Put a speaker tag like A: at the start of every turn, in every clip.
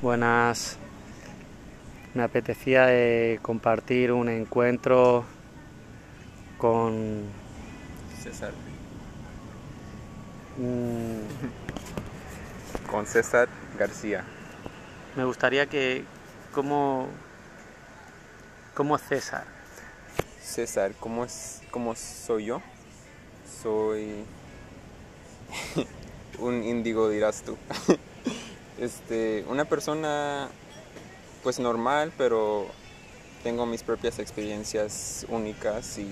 A: Buenas. Me apetecía eh, compartir un encuentro con
B: César.
A: mm,
B: Con César García.
A: me gustaría que como como César.
B: César, ¿cómo es cómo soy yo? Soy un índigo dirás tú. este, una persona pues normal, pero tengo mis propias experiencias únicas y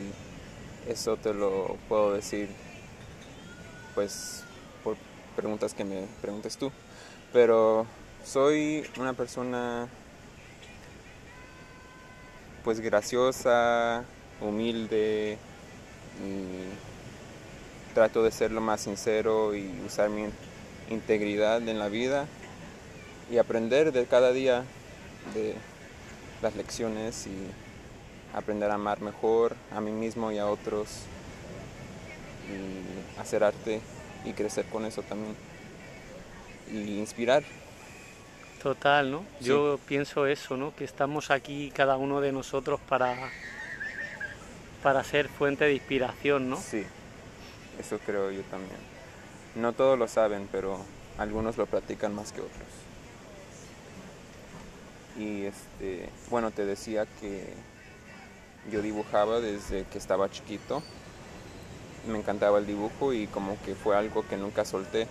B: eso te lo puedo decir pues por preguntas que me preguntes tú. Pero soy una persona pues graciosa, humilde y trato de ser lo más sincero y usar mi integridad en la vida y aprender de cada día de las lecciones y aprender a amar mejor a mí mismo y a otros y hacer arte y crecer con eso también y inspirar
A: Total, ¿no?
B: Sí.
A: Yo pienso eso, ¿no? Que estamos aquí cada uno de nosotros para para ser fuente de inspiración, ¿no?
B: Sí, eso creo yo también. No todos lo saben, pero algunos lo practican más que otros. Y este, bueno, te decía que yo dibujaba desde que estaba chiquito. Me encantaba el dibujo y como que fue algo que nunca solté.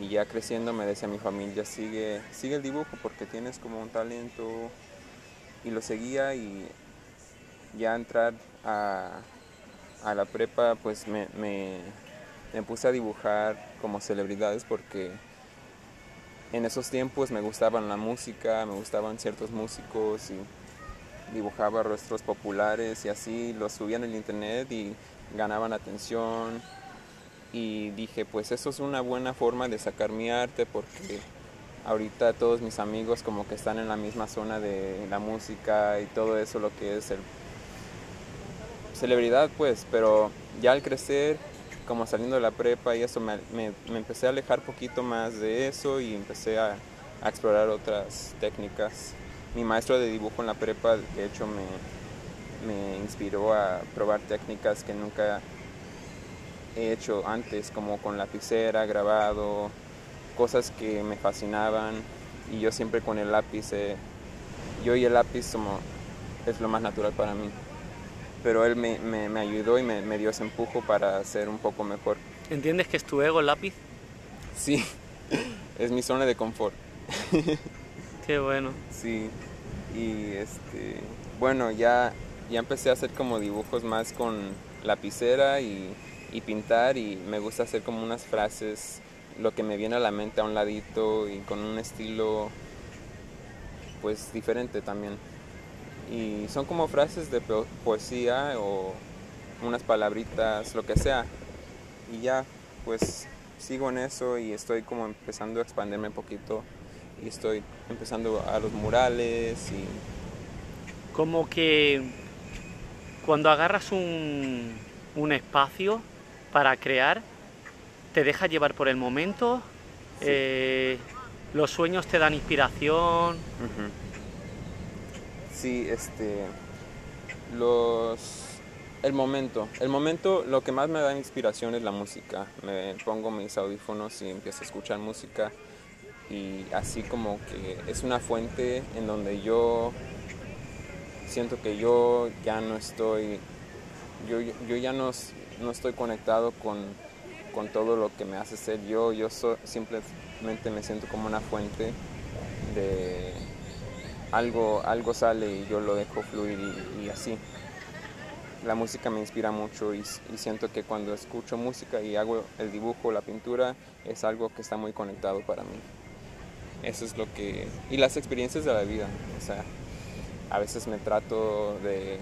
B: Y ya creciendo me decía mi familia, sigue, sigue el dibujo porque tienes como un talento. Y lo seguía y ya entrar a, a la prepa pues me, me, me puse a dibujar como celebridades porque en esos tiempos me gustaban la música, me gustaban ciertos músicos y dibujaba rostros populares y así los subía en el internet y ganaban atención. Y dije pues eso es una buena forma de sacar mi arte porque ahorita todos mis amigos como que están en la misma zona de la música y todo eso lo que es el celebridad pues pero ya al crecer como saliendo de la prepa y eso me, empecé a alejar poquito más de eso y empecé a, a explorar otras técnicas mi maestro de dibujo en la prepa de hecho me, me inspiró a probar técnicas que nunca he hecho antes, como con lapicera, grabado, cosas que me fascinaban y yo siempre con el lápiz, eh, yo y el lápiz como, es lo más natural para mí. Pero él me, me- me ayudó y me, me dio ese empujo para ser un poco mejor.
A: ¿Entiendes que es tu ego el lápiz?
B: Sí, es mi zona de confort.
A: Qué bueno.
B: Sí, y este, bueno, ya, ya empecé a hacer como dibujos más con lapicera y, y pintar y me gusta hacer como unas frases, lo que me viene a la mente a un ladito y con un estilo pues diferente también. Y son como frases de po- poesía o unas palabritas, lo que sea. Y ya, pues sigo en eso y estoy como empezando a expandirme un poquito y estoy empezando a los murales y
A: Como que cuando agarras un, un espacio para crear, te deja llevar por el momento,
B: Sí.
A: eh, los sueños te dan inspiración.
B: Sí, este. Los. El momento. El momento, lo que más me da inspiración es la música. Me pongo mis audífonos y empiezo a escuchar música. Y así como que es una fuente en donde yo siento que yo ya no estoy. Yo, yo ya no, no estoy conectado con, con todo lo que me hace ser yo. Yo simplemente me siento como una fuente de algo, algo sale y yo lo dejo fluir y, así. La música me inspira mucho y, siento que cuando escucho música y hago el dibujo, la pintura, es algo que está muy conectado para mí. Eso es lo que... Y las experiencias de la vida. O sea, a veces me trato de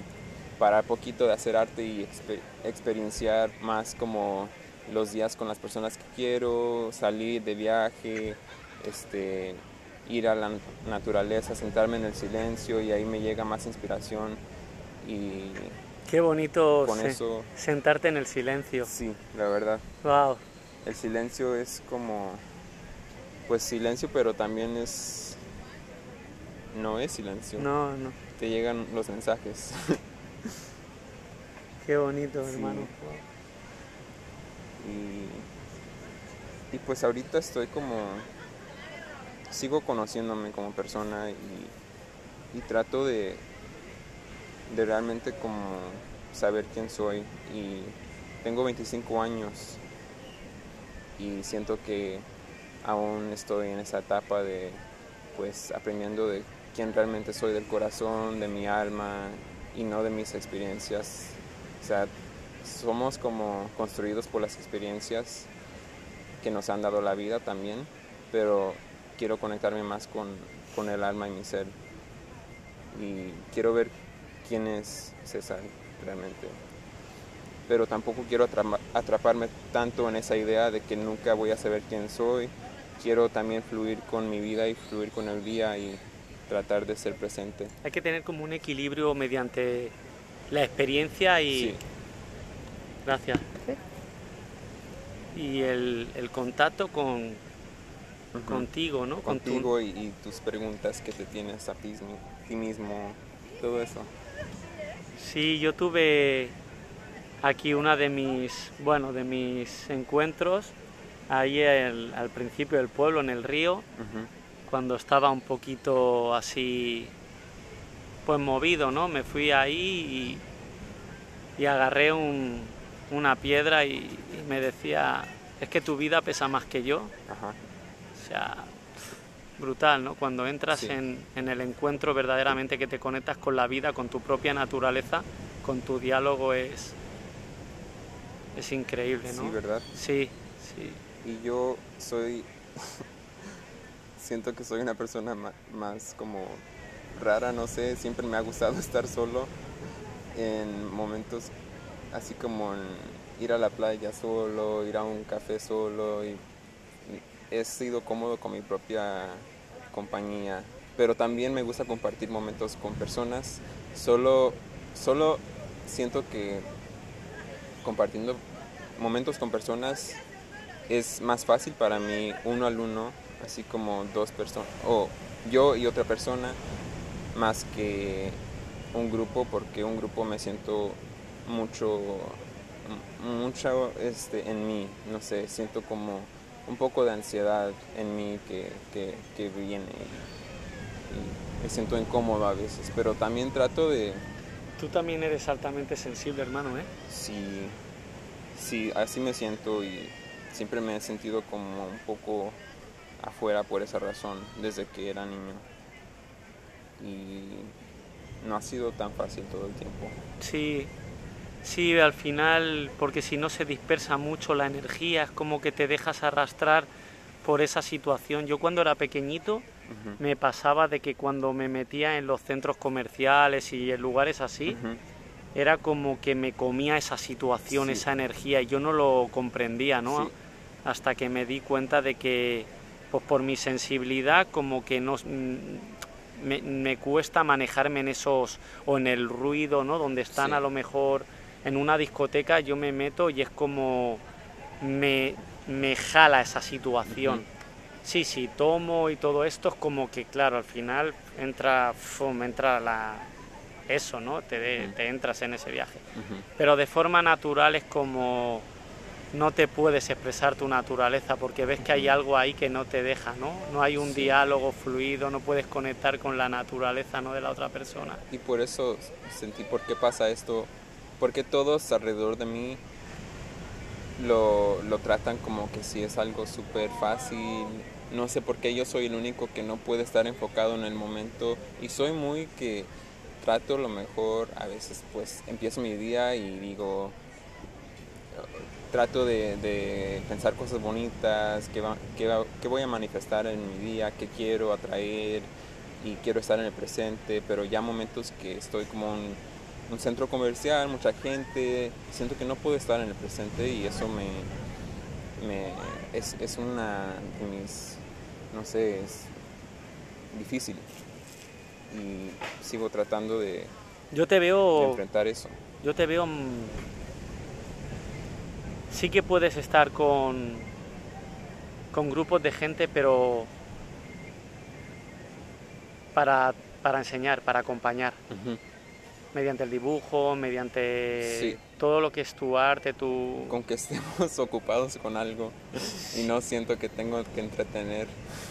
B: parar poquito de hacer arte y expe- experienciar más como los días con las personas que quiero, salir de viaje, este, ir a la naturaleza, sentarme en el silencio y ahí me llega más inspiración y
A: Qué bonito
B: con
A: se-
B: eso,
A: sentarte en el silencio.
B: sí, la verdad,
A: Wow.
B: el silencio es como, pues silencio, pero también es no es silencio.
A: No, no.
B: Te llegan los mensajes.
A: Qué bonito,
B: Sí.
A: hermano.
B: Y, y pues ahorita estoy como, sigo conociéndome como persona y, trato de, de realmente como saber quién soy. Y tengo 25 años y siento que aún estoy en esa etapa de pues aprendiendo de quién realmente soy del corazón, de mi alma y no de mis experiencias. O sea, somos como construidos por las experiencias que nos han dado la vida también, pero quiero conectarme más con, con el alma y mi ser. Y quiero ver quién es César realmente. Pero tampoco quiero atraparme tanto en esa idea de que nunca voy a saber quién soy. Quiero también fluir con mi vida y fluir con el día y tratar de ser presente.
A: Hay que tener como un equilibrio mediante la experiencia y...
B: Sí,
A: Gracias. Y el, el contacto con, Contigo, ¿no? Con tu-
B: contigo y, y tus preguntas que te tienes a ti, mismo- ti mismo, todo eso.
A: Sí, yo tuve aquí una de mis, bueno, de mis encuentros ahí el- al principio del pueblo, en el río, cuando estaba un poquito así, pues movido, ¿no? Me fui ahí y, y agarré un- una piedra y, y me decía, es que tu vida pesa más que yo.
B: Ajá.
A: O sea, brutal, ¿no? Cuando entras
B: Sí.
A: en, en el encuentro verdaderamente que te conectas con la vida, con tu propia naturaleza, con tu diálogo es, es increíble, ¿no?
B: Sí, ¿verdad?
A: Sí, sí.
B: Y yo soy, siento que soy una persona ma- más como rara, no sé, siempre me ha gustado estar solo en momentos así como en ir a la playa solo, ir a un café solo y he sido cómodo con mi propia compañía, pero también me gusta compartir momentos con personas, solo, solo siento que compartiendo momentos con personas es más fácil para mí uno al uno, así como dos personas, o yo y otra persona, más que un grupo, porque un grupo me siento mucho, mucho este, en mí, no sé, siento como un poco de ansiedad en mí que, que, que viene y, y me siento incómodo a veces, pero también trato de,
A: Tú también eres altamente sensible, hermano, ¿eh?
B: Sí, sí, así me siento y siempre me he sentido como un poco afuera por esa razón desde que era niño. Y no ha sido tan fácil todo el tiempo.
A: Sí, sí, al final, porque si no se dispersa mucho la energía, es como que te dejas arrastrar por esa situación. Yo cuando era pequeñito me pasaba de que cuando me metía en los centros comerciales y en lugares así, era como que me comía esa situación,
B: Sí.
A: esa energía, y yo no lo comprendía, ¿no?
B: Sí.
A: Hasta que me di cuenta de que, pues por mi sensibilidad, como que no, mm, me, me cuesta manejarme en esos, o en el ruido, ¿no? Donde están
B: Sí.
A: a lo mejor en una discoteca, yo me meto y es como me, me jala esa situación.
B: Ujú.
A: Sí, sí, tomo y todo esto es como que, claro, al final entra, fum, entra la, eso, ¿no? Te, de- te entras en ese viaje.
B: ujú.
A: Pero de forma natural es como no te puedes expresar tu naturaleza porque ves que hay algo ahí que no te deja, ¿no? No hay un
B: Sí.
A: diálogo fluido, no puedes conectar con la naturaleza, ¿no? De la otra persona.
B: Y por eso sentí por qué pasa esto, porque todos alrededor de mí lo, lo tratan como que si es algo súper fácil. No sé por qué yo soy el único que no puede estar enfocado en el momento y soy muy que trato lo mejor, a veces pues empiezo mi día y digo, trato de, de pensar cosas bonitas, que, va- que, va- que voy a manifestar en mi día, que quiero atraer y quiero estar en el presente, pero ya momentos que estoy como en un centro comercial, mucha gente, siento que no puedo estar en el presente y eso me, me es, es una de mis, no sé, es difícil y sigo tratando de,
A: Yo te
B: de
A: veo,
B: enfrentar eso.
A: yo te veo, mm, sí que puedes estar con, con grupos de gente, pero para, para enseñar, para acompañar. Mediante el dibujo, mediante
B: Sí.
A: todo lo que es tu arte, tu...
B: Con que estemos ocupados con algo y no siento que tengo que entretener,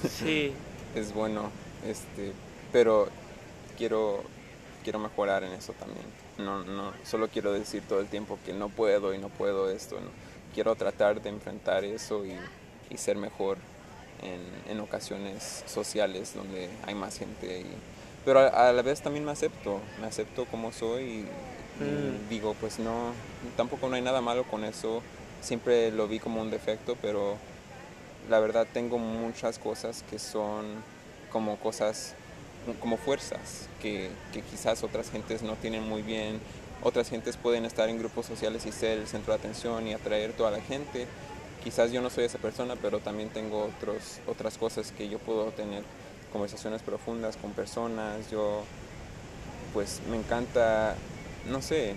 A: Sí,
B: es bueno. Este, pero quiero, quiero mejorar en eso también. No, no, solo quiero decir todo el tiempo que no puedo y no puedo esto. ¿no? Quiero tratar de enfrentar eso y, y ser mejor en, en ocasiones sociales donde hay más gente. y- pero a, a la vez también me acepto, me acepto como soy y, y
A: Mm.
B: digo, pues no, tampoco no hay nada malo con eso. Siempre lo vi como un defecto, pero la verdad tengo muchas cosas que son como cosas, como fuerzas, que, que quizás otras gentes no tienen muy bien. Otras gentes pueden estar en grupos sociales y ser el centro de atención y atraer toda la gente. Quizás yo no soy esa persona, pero también tengo otros, otras cosas que yo puedo tener conversaciones profundas con personas. Yo, pues, me encanta, no sé,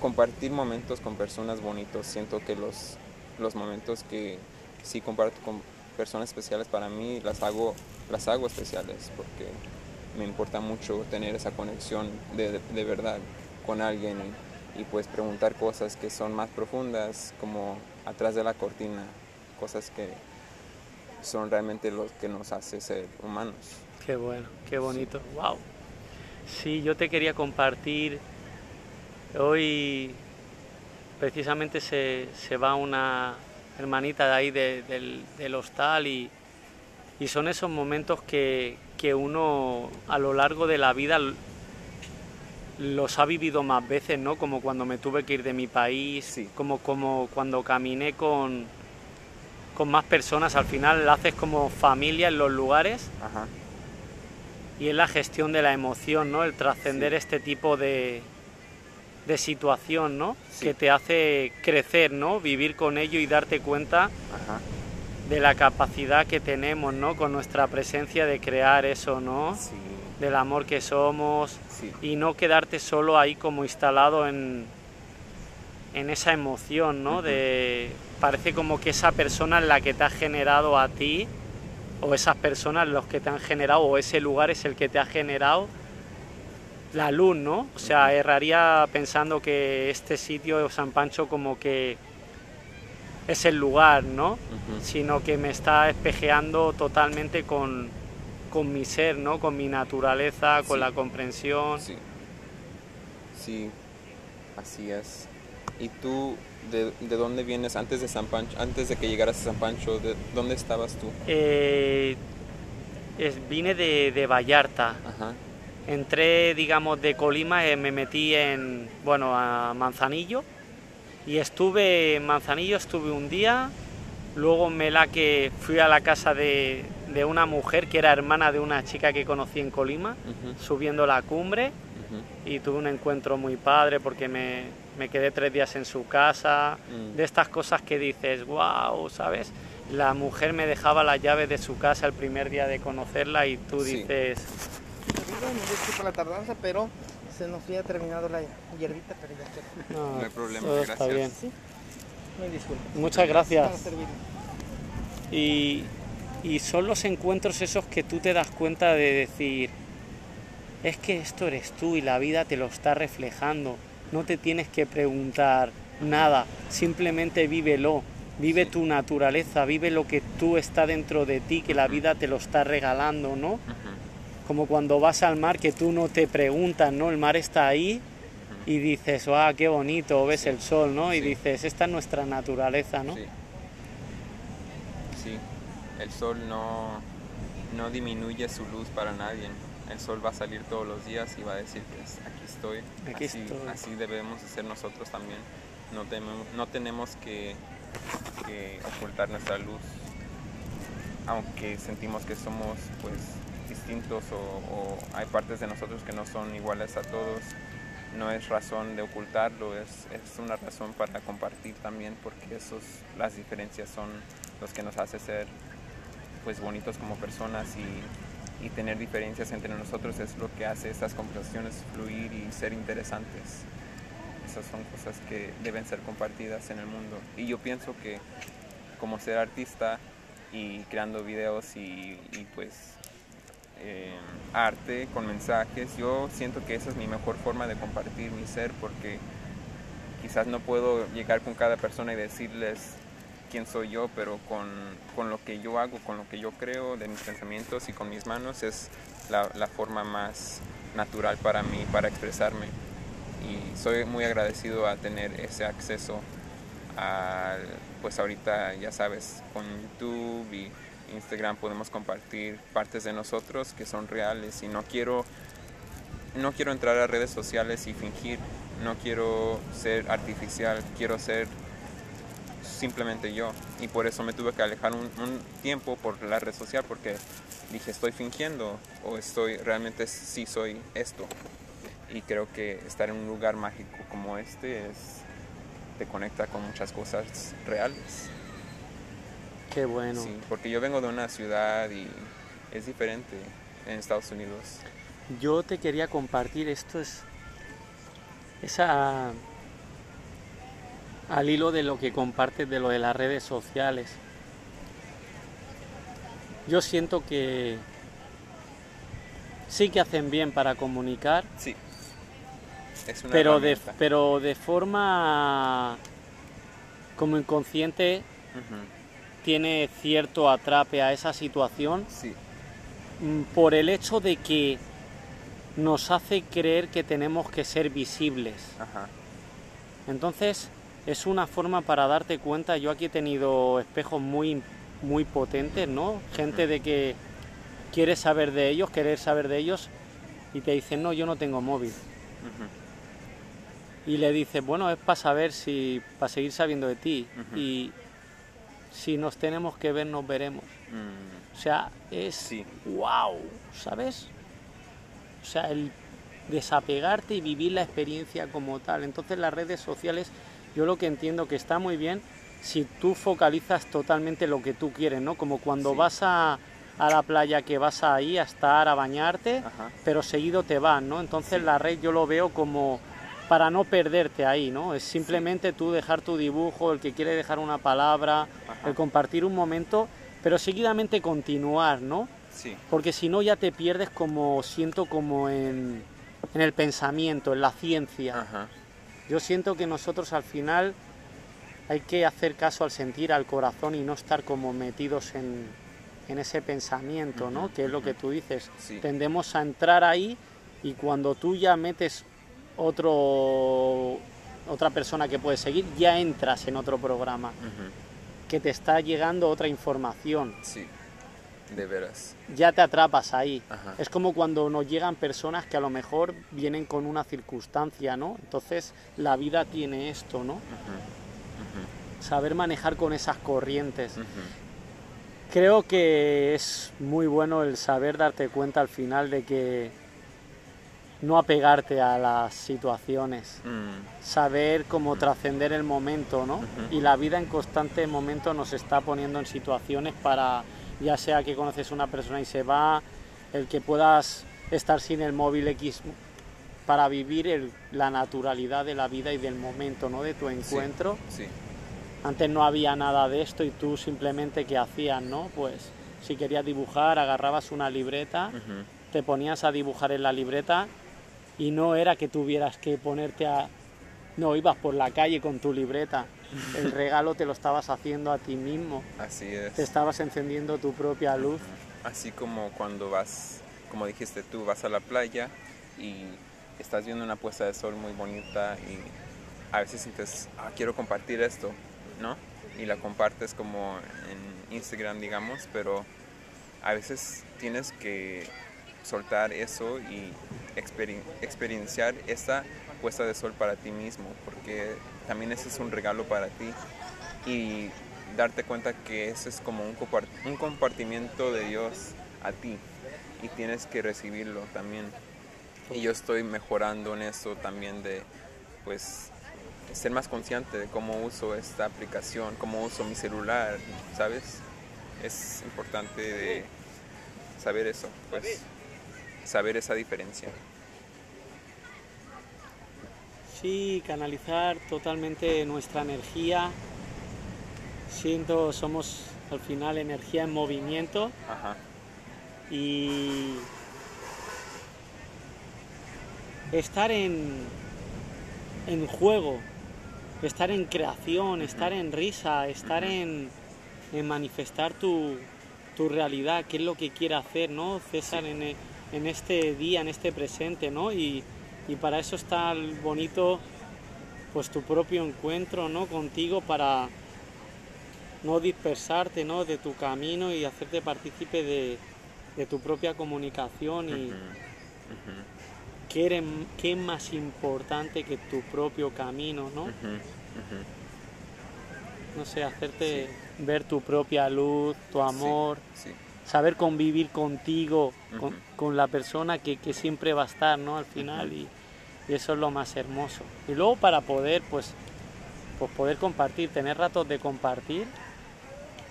B: compartir momentos con personas bonitos. Siento que los, los momentos que sí comparto con personas especiales para mí las hago, las hago especiales porque me importa mucho tener esa conexión de, de verdad con alguien y, y pues preguntar cosas que son más profundas como atrás de la cortina, cosas que son realmente lo que nos hace ser humanos.
A: qué bueno, qué bonito, wow. Sí, yo te quería compartir, hoy precisamente se, se va una hermanita de ahí de- del, del hostal y, y son esos momentos que, que uno a lo largo de la vida los ha vivido más veces, ¿no? Como cuando me tuve que ir de mi país,
B: Sí.
A: como, como cuando caminé con, con más personas, al final haces como familia en los lugares
B: Ajá.
A: y es la gestión de la emoción, ¿no? El trascender
B: Sí.
A: este tipo de, de situación, ¿no?
B: Sí.
A: Que te hace crecer, ¿no? Vivir con ello y darte cuenta
B: Ajá.
A: de la capacidad que tenemos, ¿no? Con nuestra presencia de crear eso, ¿no?
B: Sí.
A: Del amor que somos y no quedarte solo ahí como instalado en, en esa emoción, ¿no? De parece como que esa persona es la que te ha generado a ti o esas personas los que te han generado o ese lugar es el que te ha generado la luz, ¿no? O sea, erraría pensando que este sitio San Pancho como que es el lugar, ¿no? Sino que me está espejeando totalmente con, con mi ser, ¿no? Con mi naturaleza, con
B: Sí.
A: la comprensión.
B: Sí. Sí, así es. ¿Y tú de, de dónde vienes antes de San Pancho, antes de que llegaras a San Pancho, de dónde estabas tú?
A: Eh, es- vine de, de Vallarta.
B: Ajá.
A: Entré, digamos, de Colima, eh, me metí en, bueno, a Manzanillo. Y estuve en Manzanillo, estuve un día. Luego me la que fui a la casa de, de una mujer que era hermana de una chica que conocí en Colima,
B: Ujú,
A: subiendo la cumbre.
B: ujú.
A: y tuve un encuentro muy padre porque me, me quedé tres días en su casa,
B: Mm.
A: de estas cosas que dices, wow, ¿sabes? La mujer me dejaba la llave de su casa el primer día de conocerla y tú
B: Sí.
A: dices,
C: Amigo, me disculpa la tardanza, pero se nos había terminado la hierbita, pero ya quedó.
A: no,
B: No hay problema,
A: todo está
B: gracias.
A: bien.
C: Sí, me disculpa.
A: Muchas gracias. Y, y son los encuentros esos que tú te das cuenta de decir, es que esto eres tú y la vida te lo está reflejando. No te tienes que preguntar nada, simplemente vívelo. Vive tu naturaleza, vive lo que tú está dentro de ti, que la vida te lo está regalando, ¿no? Como cuando vas al mar que tú no te preguntas, ¿no? El mar está ahí y dices, ¡ah, qué bonito! Ves
B: Sí.
A: el sol, ¿no? Y
B: Sí.
A: dices, esta es nuestra naturaleza, ¿no?
B: Sí. Sí, el sol no, no disminuye su luz para nadie. El sol va a salir todos los días y va a decir, pues aquí estoy.
A: Aquí
B: así,
A: estoy.
B: así debemos de ser nosotros también. No, tenemos, no tenemos que, que ocultar nuestra luz, aunque sentimos que somos pues distintos o, o hay partes de nosotros que no son iguales a todos. No es razón de ocultarlo, es, es una razón para compartir también, porque esos, las diferencias son los que nos hace ser pues bonitos como personas y, y tener diferencias entre nosotros es lo que hace estas conversaciones fluir y ser interesantes. Esas son cosas que deben ser compartidas en el mundo. Y yo pienso que como ser artista y creando videos y, pues eh, arte, con mensajes. Yo siento que esa es mi mejor forma de compartir mi ser porque quizás no puedo llegar con cada persona y decirles quién soy yo, pero con, con lo que yo hago, con lo que yo creo, de mis pensamientos y con mis manos es la, la forma más natural para mí, para expresarme. Y soy muy agradecido a tener ese acceso al, pues ahorita ya sabes, con YouTube y Instagram podemos compartir partes de nosotros que son reales y no quiero no quiero entrar a redes sociales y fingir, no quiero ser artificial, quiero ser simplemente yo y por eso me tuve que alejar un, un tiempo por la red social porque dije estoy fingiendo o estoy realmente sí soy esto y creo que estar en un lugar mágico como este es te conecta con muchas cosas reales.
A: Qué bueno.
B: Sí, porque yo vengo de una ciudad y es diferente en Estados Unidos.
A: Yo te quería compartir esto es esa al hilo de lo que compartes de lo de las redes sociales. Yo siento que sí que hacen bien para comunicar,
B: Sí. Es una
A: pero de, pero de forma como inconsciente tiene cierto atrape a esa situación
B: Sí,
A: mm, por el hecho de que nos hace creer que tenemos que ser visibles.
B: ajá.
A: Entonces es una forma para darte cuenta, yo aquí he tenido espejos muy, muy potentes, ¿no? Gente de que quieres saber de ellos, querer saber de ellos y te dicen, no, yo no tengo móvil. Y le dices, bueno, es para saber si, para seguir sabiendo de ti. Y si nos tenemos que ver, nos veremos.
B: mm,
A: O sea, es
B: Sí.
A: wow, ¿sabes? O sea, el desapegarte y vivir la experiencia como tal. Entonces las redes sociales, yo lo que entiendo que está muy bien si tú focalizas totalmente lo que tú quieres, ¿no? Como cuando
B: Sí.
A: vas a, a la playa que vas ahí a estar, a bañarte,
B: Ajá.
A: pero seguido te vas, ¿no? Entonces
B: Sí.
A: la red yo lo veo como para no perderte ahí, ¿no? Es simplemente tú dejar tu dibujo, el que quiere dejar una palabra,
B: Ajá.
A: el compartir un momento, pero seguidamente continuar, ¿no?
B: Sí,
A: Porque si no ya te pierdes como siento como en, en el pensamiento, en la ciencia.
B: ajá.
A: Yo siento que nosotros al final hay que hacer caso al sentir, al corazón y no estar como metidos en, en ese pensamiento, ¿no? Que es lo que tú dices.
B: Sí.
A: Tendemos a entrar ahí y cuando tú ya metes otro otra persona que puedes seguir, ya entras en otro programa, que te está llegando otra información,
B: Sí, de veras.
A: ya te atrapas ahí.
B: Ajá.
A: Es como cuando nos llegan personas que a lo mejor vienen con una circunstancia, ¿no? Entonces la vida tiene esto, ¿no? Saber manejar con esas corrientes. Creo que es muy bueno el saber darte cuenta al final de que no apegarte a las situaciones,
B: Mm,
A: saber cómo trascender el momento, ¿no? Y la vida en constante momento nos está poniendo en situaciones para, ya sea que conoces a una persona y se va, el que puedas estar sin el móvil X para vivir el- la naturalidad de la vida y del momento, ¿no? De tu encuentro.
B: Sí,
A: Antes no había nada de esto y tú simplemente qué hacías, ¿no? Pues si querías dibujar, agarrabas una libreta, te ponías a dibujar en la libreta y no era que tuvieras que ponerte a... No, ibas por la calle con tu libreta. El regalo te lo estabas haciendo a ti mismo.
B: así es.
A: Te estabas encendiendo tu propia luz.
B: Así como cuando vas, como dijiste tú, vas a la playa y estás viendo una puesta de sol muy bonita y a veces sientes, ah, quiero compartir esto, ¿no? Y la compartes como en Instagram, digamos, pero a veces tienes que soltar eso y experien- experienciar esa puesta de sol para ti mismo, porque también ese es un regalo para ti y darte cuenta que ese es como un, compar- un compartimiento de Dios a ti y tienes que recibirlo también. Y yo estoy mejorando en eso también de pues ser más consciente de cómo uso esta aplicación, cómo uso mi celular, ¿sabes? Es importante de saber eso, pues saber esa diferencia.
A: Sí, canalizar totalmente nuestra energía. Siento, somos al final energía en movimiento
B: Ajá.
A: y estar en, en juego, estar en creación, estar en risa, estar en, en manifestar tu, tu realidad, qué es lo que quiere hacer, ¿no? César en, en este día, en este presente, ¿no? Y, y para eso está el bonito, pues tu propio encuentro, ¿no? Contigo para no dispersarte, ¿no? De tu camino y hacerte partícipe de, de tu propia comunicación y qué, eres- qué es más importante que tu propio camino, ¿no? No sé, hacerte ver tu propia luz, tu amor,
B: Sí,
A: saber convivir contigo, con, con la persona que, que siempre va a estar, ¿no? Al final, y, y eso es lo más hermoso. Y luego para poder, pues, pues poder compartir, tener ratos de compartir,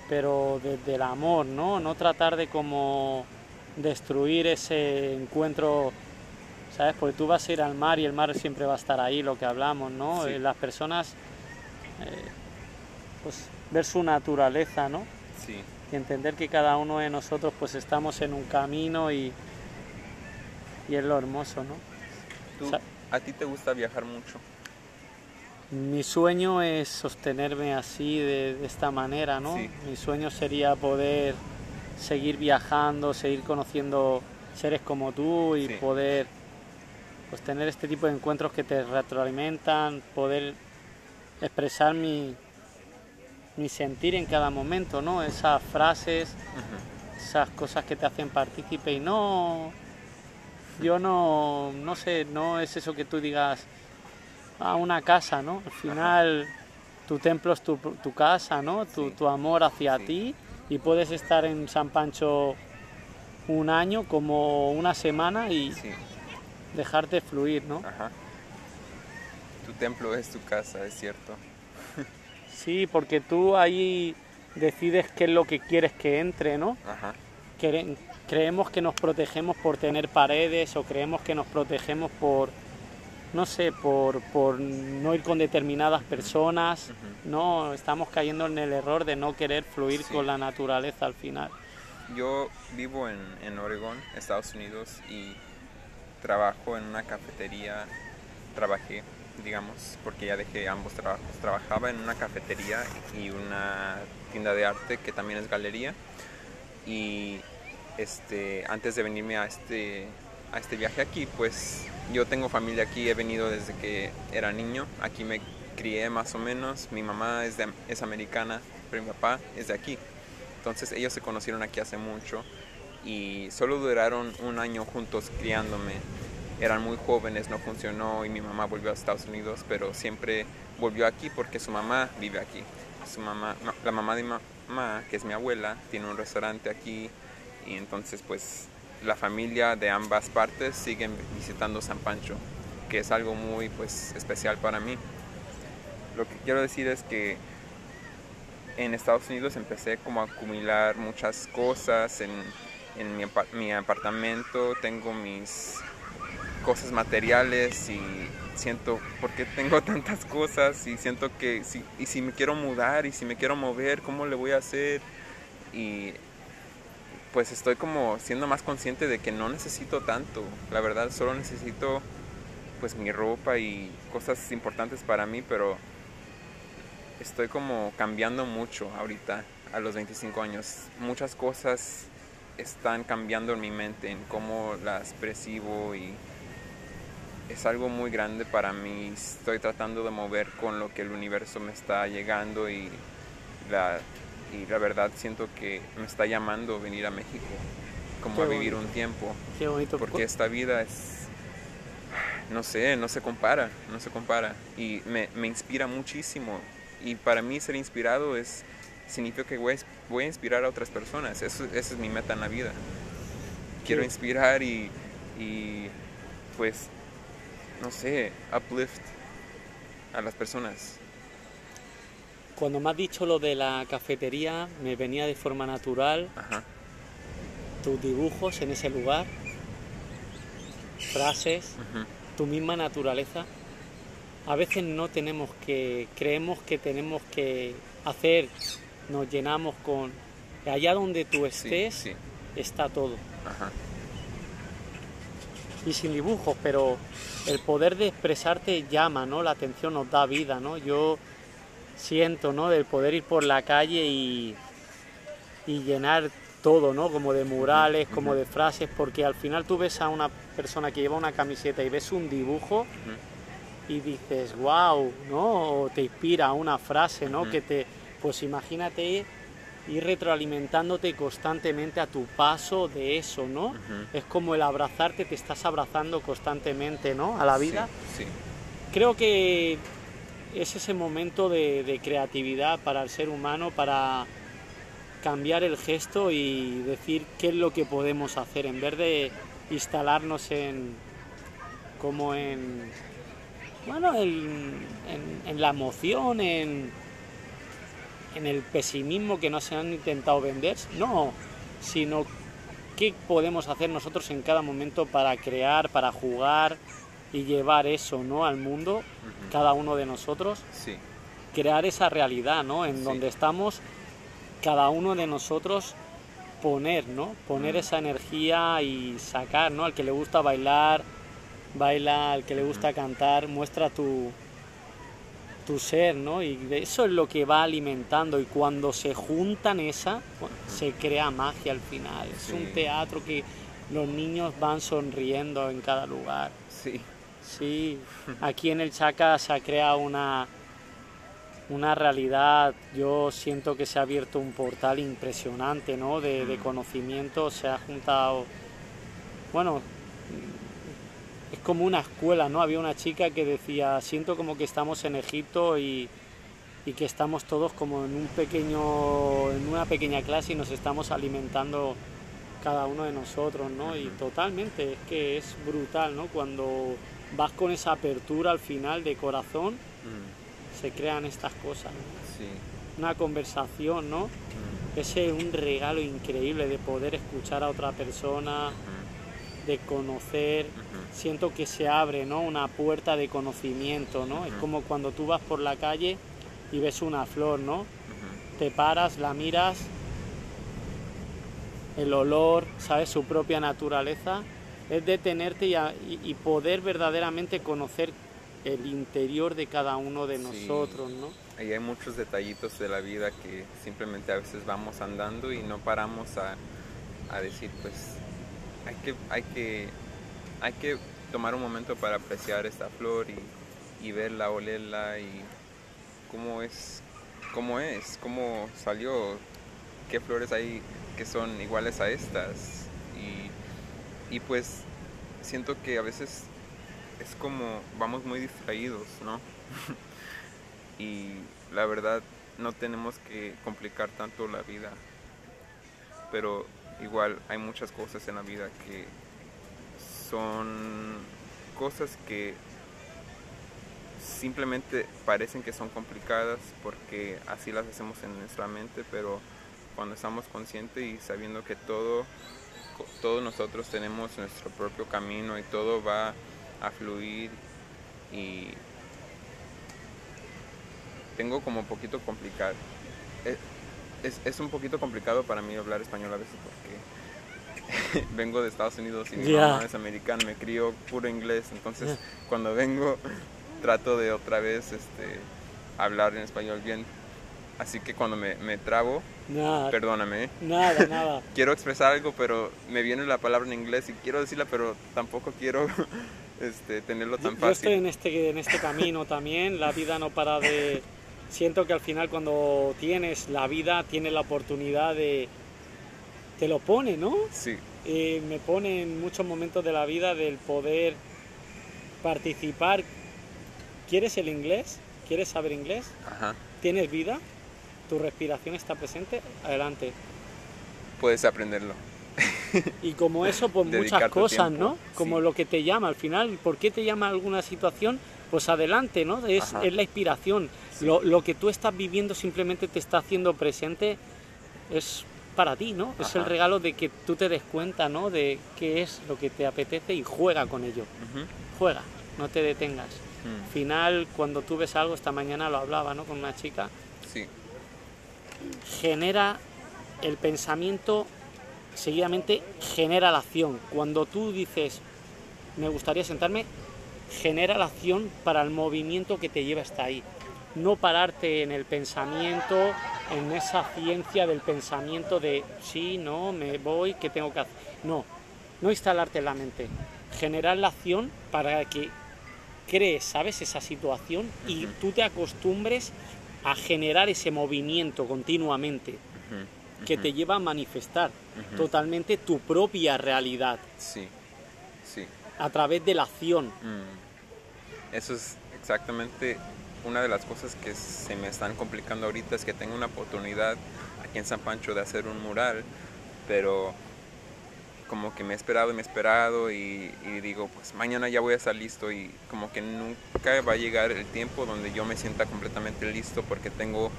A: pero desde el amor, ¿no? No tratar de como destruir ese encuentro, ¿sabes? Porque tú vas a ir al mar y el mar siempre va a estar ahí, lo que hablamos, ¿no?
B: Sí.
A: Eh, Las personas, eh, pues, ver su naturaleza, ¿no?
B: sí.
A: y entender que cada uno de nosotros pues estamos en un camino y, y es lo hermoso, ¿no?
B: ¿Tú,
A: Sa-
B: ¿A ti te gusta viajar mucho?
A: Mi sueño es sostenerme así de, de esta manera, ¿no?
B: Sí.
A: Mi sueño sería poder seguir viajando, seguir conociendo seres como tú y
B: Sí.
A: poder pues tener este tipo de encuentros que te retroalimentan, poder expresar mi, mi sentir en cada momento, ¿no? Esas frases, esas cosas que te hacen partícipe y no yo no no sé no es eso que tú digas a una casa no al final tu templo es tu, tu casa no tu,
B: Sí.
A: tu amor hacia
B: Sí.
A: ti y puedes estar en San Pancho un año como una semana y
B: Sí,
A: dejarte fluir no
B: ajá. Tu templo es tu casa, es cierto.
A: sí porque tú ahí decides qué es lo que quieres que entre no
B: Ajá.
A: Creemos que nos protegemos por tener paredes o creemos que nos protegemos por, no sé, por, por no ir con determinadas personas. No, estamos cayendo en el error de no querer fluir
B: Sí.
A: con la naturaleza al final.
B: Yo vivo en, en Oregón, Estados Unidos, y trabajo en una cafetería. Trabajé, digamos, porque ya dejé ambos trabajos. Trabajaba en una cafetería y una tienda de arte que también es galería. Y este, antes de venirme a este, a este viaje aquí, pues yo tengo familia aquí, he venido desde que era niño. Aquí me crié más o menos. Mi mamá es, de- es americana, pero mi papá es de aquí. Entonces ellos se conocieron aquí hace mucho y solo duraron un año juntos criándome. Eran muy jóvenes, no funcionó y mi mamá volvió a Estados Unidos, pero siempre volvió aquí porque su mamá vive aquí. Su mamá, ma- la mamá de mi mamá, que es mi abuela, tiene un restaurante aquí y entonces pues la familia de ambas partes siguen visitando San Pancho, que es algo muy pues especial para mí. Lo que quiero decir es que en Estados Unidos empecé como a acumular muchas cosas en, en mi, mi apartamento, tengo mis cosas materiales y siento por qué tengo tantas cosas y siento que si, y si me quiero mudar y si me quiero mover, ¿cómo le voy a hacer? Y pues estoy como siendo más consciente de que no necesito tanto, la verdad solo necesito pues mi ropa y cosas importantes para mí, pero estoy como cambiando mucho ahorita a los 25 años. Muchas cosas están cambiando en mi mente, en cómo las percibo y es algo muy grande para mí. Estoy tratando de mover con lo que el universo me está llegando y la, y la verdad siento que me está llamando venir a México, como
A: Qué
B: a vivir
A: bonito.
B: un tiempo,
A: Qué bonito.
B: porque esta vida es no sé, no se compara, no se compara. Y me, me inspira muchísimo. Y para mí ser inspirado es, significa que voy a, voy a inspirar a otras personas. Eso, esa es mi meta en la vida. Quiero
A: Sí.
B: inspirar y, y, pues, no sé, uplift a las personas.
A: Cuando me has dicho lo de la cafetería, me venía de forma natural
B: Ajá.
A: tus dibujos en ese lugar, frases, tu misma naturaleza. A veces no tenemos que, creemos que tenemos que hacer, nos llenamos con, allá donde tú
B: Sí,
A: estés,
B: sí.
A: está todo.
B: Ajá.
A: y sin dibujos, pero el poder de expresarte llama, ¿no? La atención nos da vida, ¿no? Yo siento, ¿no? Del poder ir por la calle y, y llenar todo, ¿no? Como de murales, como de frases, porque al final tú ves a una persona que lleva una camiseta y ves un dibujo y dices, wow, ¿no? O te inspira una frase, ¿no? Que te, pues imagínate ir retroalimentándote constantemente a tu paso de eso, ¿no? Es como el abrazarte, te estás abrazando constantemente, ¿no? A la vida.
B: Sí, sí.
A: Creo que es ese momento de, creatividad para el ser humano, para cambiar el gesto y decir qué es lo que podemos hacer, en vez de instalarnos en como en bueno en, en- en la emoción, en, en el pesimismo que nos han intentado vender, no, sino qué podemos hacer nosotros en cada momento para crear, para jugar y llevar eso ¿no? al mundo, cada uno de nosotros,
B: Sí,
A: crear esa realidad, ¿no? En
B: Sí.
A: donde estamos, cada uno de nosotros poner, ¿no? Poner esa energía y sacar, ¿no? Al que le gusta bailar, baila, al que le gusta cantar, muestra tu tu ser, ¿no? Y eso es lo que va alimentando y cuando se juntan esa, bueno, se crea magia al final. Es un teatro que los niños van sonriendo en cada lugar.
B: sí,
A: Sí, aquí en el Chaca se ha creado una, una realidad, yo siento que se ha abierto un portal impresionante, ¿no? De, de
B: Mm.
A: conocimiento, se ha juntado, bueno, es como una escuela, ¿no? Había una chica que decía, siento como que estamos en Egipto y, y que estamos todos como en un pequeño, en una pequeña clase y nos estamos alimentando cada uno de nosotros, ¿no? Y totalmente, es que es brutal, ¿no? Cuando vas con esa apertura al final de corazón,
B: Mm,
A: se crean estas cosas.
B: sí.
A: Una conversación, ¿no?
B: Mm,
A: Ese un regalo increíble de poder escuchar a otra persona, de conocer. Siento que se abre, ¿no? Una puerta de conocimiento, ¿no? Es como cuando tú vas por la calle y ves una flor, ¿no? Te paras, la miras, el olor, ¿sabes? Su propia naturaleza, es detenerte y, a- y- y poder verdaderamente conocer el interior de cada uno de
B: Sí.
A: nosotros, ¿no?
B: Ahí hay muchos detallitos de la vida que simplemente a veces vamos andando y no paramos a, a decir, pues hay que, hay, que, hay que tomar un momento para apreciar esta flor y, y verla, olerla y cómo es, cómo es, cómo salió, qué flores hay que son iguales a estas. Y, pues siento que a veces es como vamos muy distraídos, ¿no? y la verdad no tenemos que complicar tanto la vida. Pero igual hay muchas cosas en la vida que son cosas que simplemente parecen que son complicadas porque así las hacemos en nuestra mente, pero cuando estamos conscientes y sabiendo que todo, todos nosotros tenemos nuestro propio camino y todo va a fluir y tengo como un poquito complicado. Es, es, es un poquito complicado para mí hablar español a veces porque vengo de Estados Unidos y mi mamá es americana, me crío puro inglés, entonces cuando vengo trato de otra vez este, hablar en español bien. Así que cuando me, me trabo,
A: Nada,
B: perdóname,
A: nada, nada.
B: quiero expresar algo, pero me viene la palabra en inglés y quiero decirla, pero tampoco quiero este, tenerlo
A: Yo,
B: tan
A: yo estoy
B: fácil.
A: en este, en este camino también, la vida no para de... Siento que al final cuando tienes la vida, tienes la oportunidad de... Te lo pone, ¿no?
B: Sí,
A: eh, me pone en muchos momentos de la vida del poder participar. ¿Quieres el inglés? ¿Quieres saber inglés?
B: ajá.
A: ¿Tienes vida? ¿Tu respiración está presente? Adelante.
B: Puedes aprenderlo.
A: Y como eso, pues muchas cosas,
B: tiempo,
A: ¿no? Como
B: sí.
A: lo que te llama al final. ¿Por qué te llama alguna situación? Pues adelante, ¿no? Es, es la inspiración.
B: Sí.
A: Lo, lo que tú estás viviendo simplemente te está haciendo presente. Es para ti, ¿no? Es el regalo de que tú te des cuenta, ¿no? De qué es lo que te apetece y juega con ello. Juega, no te detengas.
B: Mm,
A: Final, cuando tú ves algo, esta mañana lo hablaba, ¿no? Con una chica, genera el pensamiento seguidamente genera la acción. Cuando tú dices, me gustaría sentarme, genera la acción para el movimiento que te lleva hasta ahí. No pararte en el pensamiento, en esa ciencia del pensamiento de sí, no, me voy, ¿qué tengo que hacer? No, no instalarte en la mente. Generar la acción para que crees, ¿sabes? Esa situación y tú te acostumbres a generar ese movimiento continuamente que te lleva a manifestar totalmente tu propia realidad
B: Sí, sí.
A: a través de la acción.
B: Mm. Eso es exactamente una de las cosas que se me están complicando ahorita, es que tengo una oportunidad aquí en San Pancho de hacer un mural, pero como que me he esperado y me he esperado y, digo, pues mañana ya voy a estar listo y como que nunca va a llegar el tiempo donde yo me sienta completamente listo porque tengo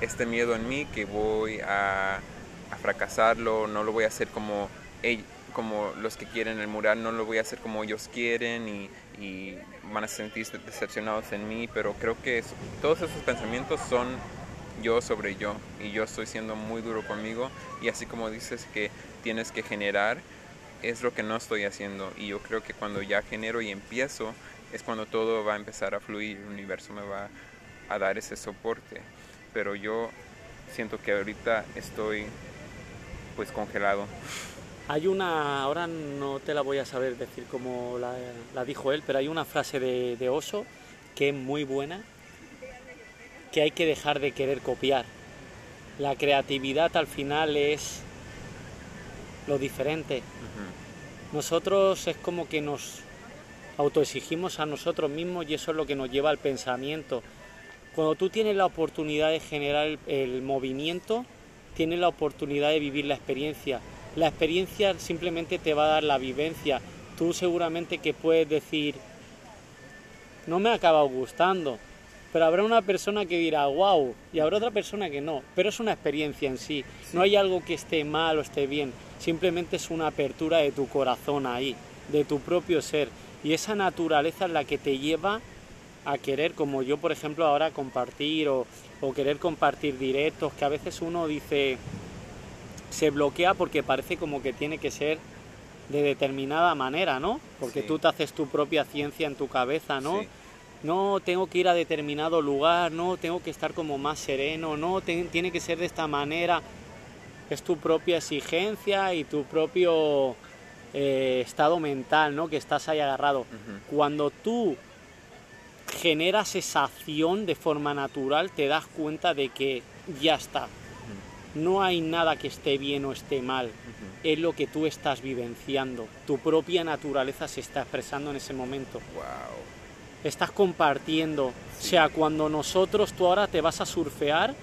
B: este miedo en mí que voy a, fracasarlo, no lo voy a hacer como, como los que quieren el mural, no lo voy a hacer como ellos quieren y, van a sentirse decepcionados en mí, pero creo que todos esos pensamientos son yo sobre yo y yo estoy siendo muy duro conmigo y así como dices que tienes que generar es lo que no estoy haciendo y yo creo que cuando ya genero y empiezo es cuando todo va a empezar a fluir, el universo me va a dar ese soporte, pero yo siento que ahorita estoy pues congelado.
A: Hay una, ahora no te la voy a saber decir como la, la dijo él, pero hay una frase de, de Oso que es muy buena, que hay que dejar de querer copiar. La creatividad al final es lo diferente. Nosotros es como que nos autoexigimos a nosotros mismos y eso es lo que nos lleva al pensamiento. Cuando tú tienes la oportunidad de generar el, el movimiento, tienes la oportunidad de vivir la experiencia. La experiencia simplemente te va a dar la vivencia. Tú seguramente que puedes decir, no me ha acabado gustando, pero habrá una persona que dirá, wow, y habrá otra persona que no, pero es una experiencia en sí. No hay algo que esté mal o esté bien, simplemente es una apertura de tu corazón ahí, de tu propio ser. Y esa naturaleza es la que te lleva a querer, como yo por ejemplo ahora compartir o, o querer compartir directos, que a veces uno dice, se bloquea porque parece como que tiene que ser de determinada manera, ¿no? Porque
B: Sí.
A: tú te haces tu propia ciencia en tu cabeza, ¿no?
B: Sí.
A: no tengo que ir a determinado lugar, no tengo que estar como más sereno, no te- tiene que ser de esta manera. Es tu propia exigencia y tu propio eh, estado mental, ¿no? Que estás ahí agarrado. Cuando tú generas esa acción de forma natural, te das cuenta de que ya está. No hay nada que esté bien o esté mal. Es lo que tú estás vivenciando. Tu propia naturaleza se está expresando en ese momento
B: Wow.
A: estás compartiendo. O
B: Sí.
A: sea, cuando nosotros, tú ahora te vas a surfear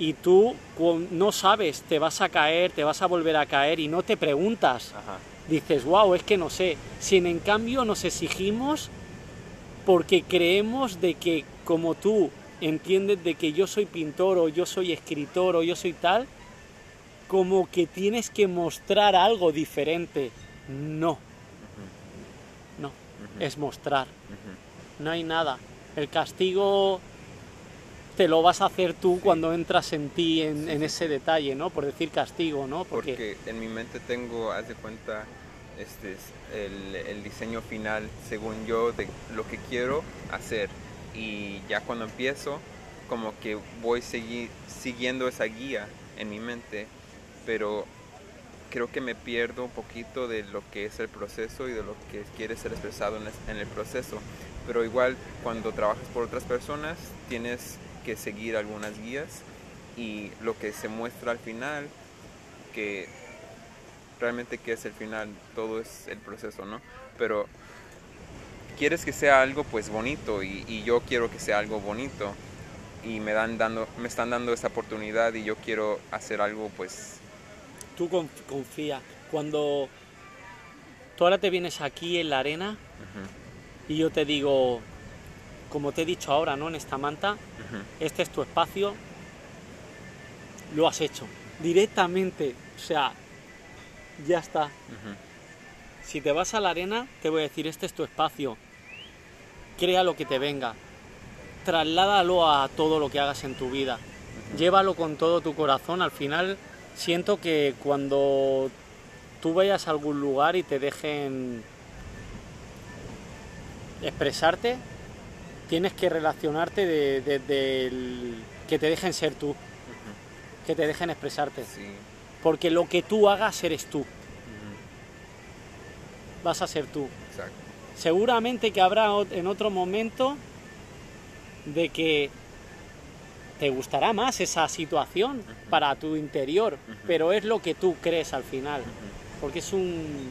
A: y tú no sabes, te vas a caer, te vas a volver a caer y no te preguntas.
B: Ajá.
A: Dices, wow, es que no sé. Si en, cambio nos exigimos porque creemos de que como tú entiendes de que yo soy pintor o yo soy escritor o yo soy tal, como que tienes que mostrar algo diferente. No, no, es mostrar no hay nada. El castigo te lo vas a hacer tú cuando entras en ti en, en ese detalle, ¿no? Por decir castigo, ¿no? Porque,
B: Porque en mi mente tengo, haz de cuenta, este, es el, el diseño final, según yo, de lo que quiero hacer. Y ya cuando empiezo, como que voy segui- siguiendo esa guía en mi mente, pero creo que me pierdo un poquito de lo que es el proceso y de lo que quiere ser expresado en es- en el proceso. Pero igual, cuando trabajas por otras personas, tienes que seguir algunas guías y lo que se muestra al final que realmente qué es el final, todo es el proceso, ¿no? Pero quieres que sea algo pues bonito y, y yo quiero que sea algo bonito y me dan dando me están dando esa oportunidad y yo quiero hacer algo pues
A: tú conf- confía. Cuando tú ahora te vienes aquí en la arena y yo te digo, como te he dicho ahora, ¿no? En esta manta, este es tu espacio, lo has hecho. Directamente, o sea, ya está. Si te vas a la arena, te voy a decir, este es tu espacio. Crea lo que te venga. Trasládalo a todo lo que hagas en tu vida. Llévalo con todo tu corazón. Al final, siento que cuando tú vayas a algún lugar y te dejen expresarte, tienes que relacionarte desde de, el que te dejen ser tú, que te dejen expresarte.
B: Sí.
A: Porque lo que tú hagas eres tú, vas a ser tú.
B: Exacto.
A: Seguramente que habrá en otro momento de que te gustará más esa situación para tu interior, pero es lo que tú crees al final, porque es un,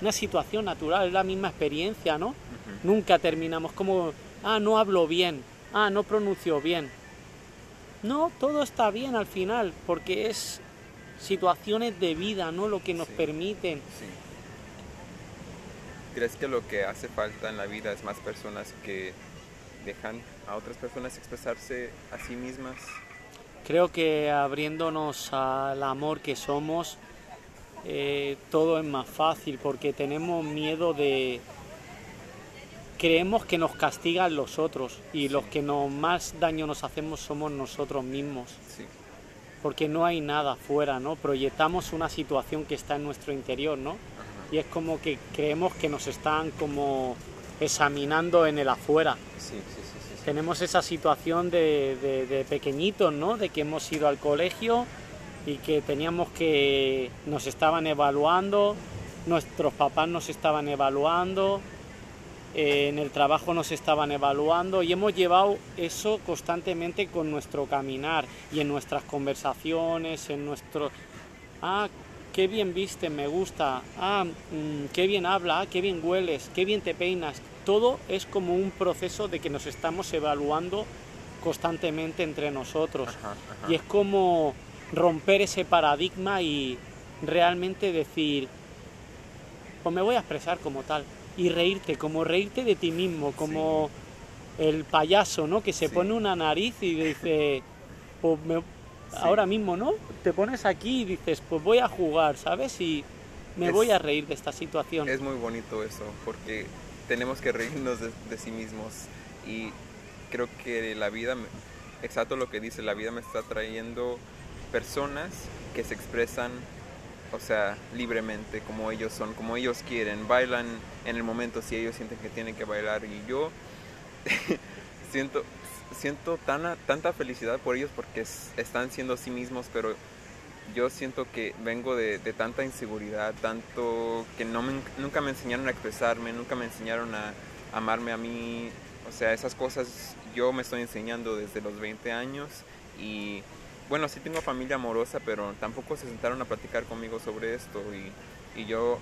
A: una situación natural, es la misma experiencia, ¿no? Nunca terminamos como, ah, no hablo bien, ah, no pronuncio bien. No, todo está bien al final, porque es situaciones de vida, ¿no? Lo que nos
B: Sí.
A: permiten.
B: Sí. ¿Crees que lo que hace falta en la vida es más personas que dejan a otras personas expresarse a sí mismas?
A: Creo que abriéndonos al amor que somos, eh, todo es más fácil porque tenemos miedo de... Creemos que nos castigan los otros y los que nos más daño nos hacemos somos nosotros mismos,
B: Sí.
A: porque no hay nada afuera, ¿no? Proyectamos una situación que está en nuestro interior, ¿no?
B: Ajá.
A: Y es como que creemos que nos están como examinando en el afuera.
B: Sí, sí,
A: tenemos esa situación de, de, de pequeñitos, ¿no? De que hemos ido al colegio y que teníamos que nos estaban evaluando, nuestros papás nos estaban evaluando, eh, en el trabajo nos estaban evaluando y hemos llevado eso constantemente con nuestro caminar y en nuestras conversaciones, en nuestro ah, qué bien viste, me gusta, ah, mm, qué bien habla, ah, qué bien hueles, qué bien te peinas. Todo es como un proceso de que nos estamos evaluando constantemente entre nosotros.
B: Ajá, ajá.
A: Y es como romper ese paradigma y realmente decir, pues me voy a expresar como tal. Y reírte, como reírte de ti mismo, como el payaso, ¿no? Que se
B: Sí.
A: pone una nariz y dice, pues me- ahora mismo, ¿no? Te pones aquí y dices, pues voy a jugar, ¿sabes? Y me
B: Es-
A: voy a reír de esta situación.
B: Es muy bonito eso, porque tenemos que reírnos de, de sí mismos. Y creo que la vida, me- exacto lo que dice, la vida me está trayendo personas que se expresan, o sea, libremente, como ellos son, como ellos quieren, bailan en el momento si ellos sienten que tienen que bailar. Y yo siento, siento tana- tanta felicidad por ellos porque es- están siendo sí mismos, pero yo siento que vengo de, de tanta inseguridad, tanto que no me- nunca me enseñaron a expresarme, nunca me enseñaron a amarme a mí. O sea, esas cosas yo me estoy enseñando desde los 20 años y bueno, sí tengo familia amorosa, pero tampoco se sentaron a platicar conmigo sobre esto y, y yo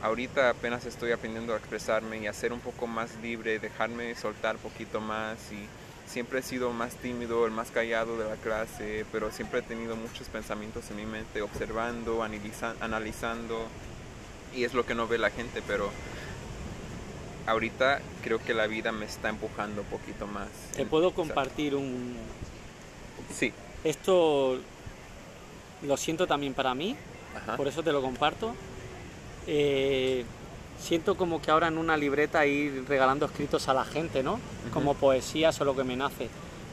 B: ahorita apenas estoy aprendiendo a expresarme y a ser un poco más libre, dejarme soltar un poquito más y siempre he sido más tímido, el más callado de la clase, pero siempre he tenido muchos pensamientos en mi mente, observando, analiza- analizando, y es lo que no ve la gente, pero ahorita creo que la vida me está empujando un poquito más.
A: Te puedo
B: O sea,
A: compartir un...
B: sí,
A: Esto lo siento también para mí,
B: ajá,
A: por eso te lo comparto. Eh, siento como que ahora en una libreta ir regalando escritos a la gente, ¿no? Como poesías o lo que me nace.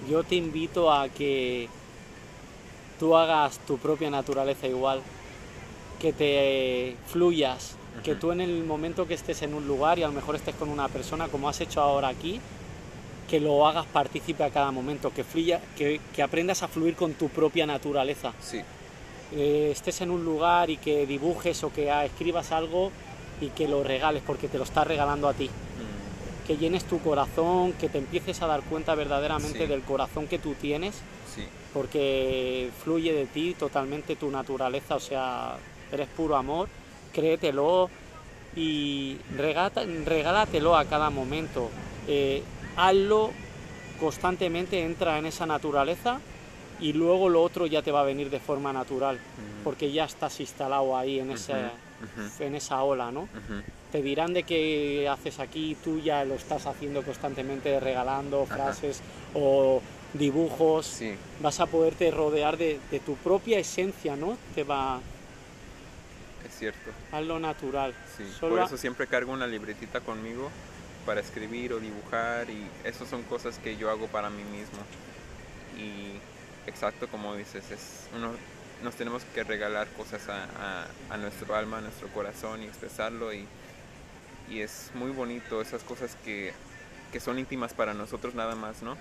A: Yo te invito a que tú hagas tu propia naturaleza igual, que te fluyas, que tú en el momento que estés en un lugar y a lo mejor estés con una persona como has hecho ahora aquí, que lo hagas partícipe a cada momento, que, fluya, que, que aprendas a fluir con tu propia naturaleza
B: sí,
A: eh, estés en un lugar y que dibujes o que ah, escribas algo y que lo regales porque te lo estás regalando a ti.
B: mm,
A: Que llenes tu corazón, que te empieces a dar cuenta verdaderamente
B: Sí.
A: del corazón que tú tienes,
B: sí,
A: porque fluye de ti totalmente tu naturaleza, o sea, eres puro amor, créetelo y regálatelo a cada momento. Eh, hazlo constantemente, entra en esa naturaleza y luego lo otro ya te va a venir de forma natural,
B: mm,
A: porque ya estás instalado ahí en, ese,
B: ujú,
A: en esa ola, ¿no?
B: ujú,
A: Te dirán de qué haces aquí, tú ya lo estás haciendo constantemente, regalando frases o dibujos,
B: sí,
A: vas a poderte rodear de, de tu propia esencia, ¿no? Te va
B: es cierto.
A: a lo natural.
B: Sí,
A: Solo
B: por eso siempre cargo una libretita conmigo para escribir o dibujar y eso son cosas que yo hago para mí mismo. Y exacto como dices, es uno nos tenemos que regalar cosas a, a- a nuestro alma, a nuestro corazón y expresarlo y, y es muy bonito esas cosas que, que son íntimas para nosotros nada más, ¿no?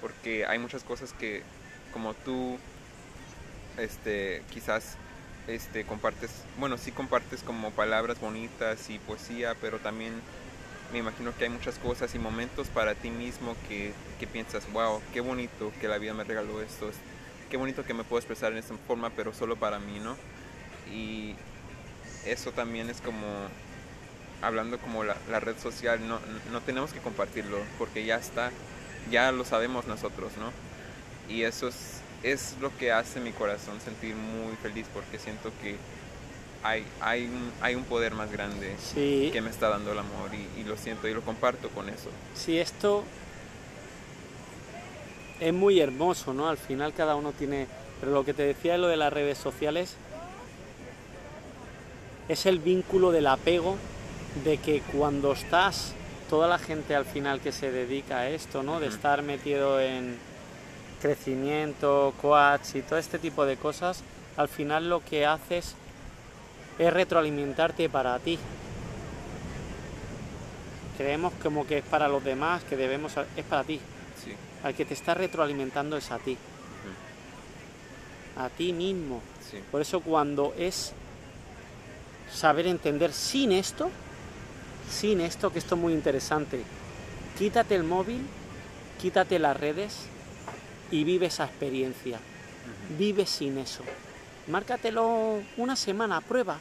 B: Porque hay muchas cosas que como tú este quizás este compartes, bueno, sí compartes como palabras bonitas y poesía, pero también me imagino que hay muchas cosas y momentos para ti mismo que, que piensas, wow, qué bonito que la vida me regaló esto, es- qué bonito que me puedo expresar en esta forma, pero solo para mí, ¿no? Y eso también es como, hablando como la, la red social, no, no tenemos que compartirlo, porque ya está, ya lo sabemos nosotros, ¿no? Y eso es, es lo que hace mi corazón sentir muy feliz, porque siento que hay, hay, un, hay un poder más grande
A: Sí,
B: que me está dando el amor y, y lo siento y lo comparto con eso.
A: sí, esto es muy hermoso, ¿no? Al final cada uno tiene... Pero lo que te decía de lo de las redes sociales es el vínculo del apego de que cuando estás, toda la gente al final que se dedica a esto, ¿no? De estar metido en crecimiento, coach y todo este tipo de cosas, al final lo que haces es retroalimentarte para ti. Creemos como que es para los demás, que debemos, es para ti.
B: Sí.
A: Al que te está retroalimentando es a ti, a ti mismo.
B: Sí.
A: Por eso cuando es saber entender sin esto, sin esto, que esto es muy interesante, quítate el móvil, quítate las redes y vive esa experiencia. Vive sin eso. Márcatelo una semana, prueba.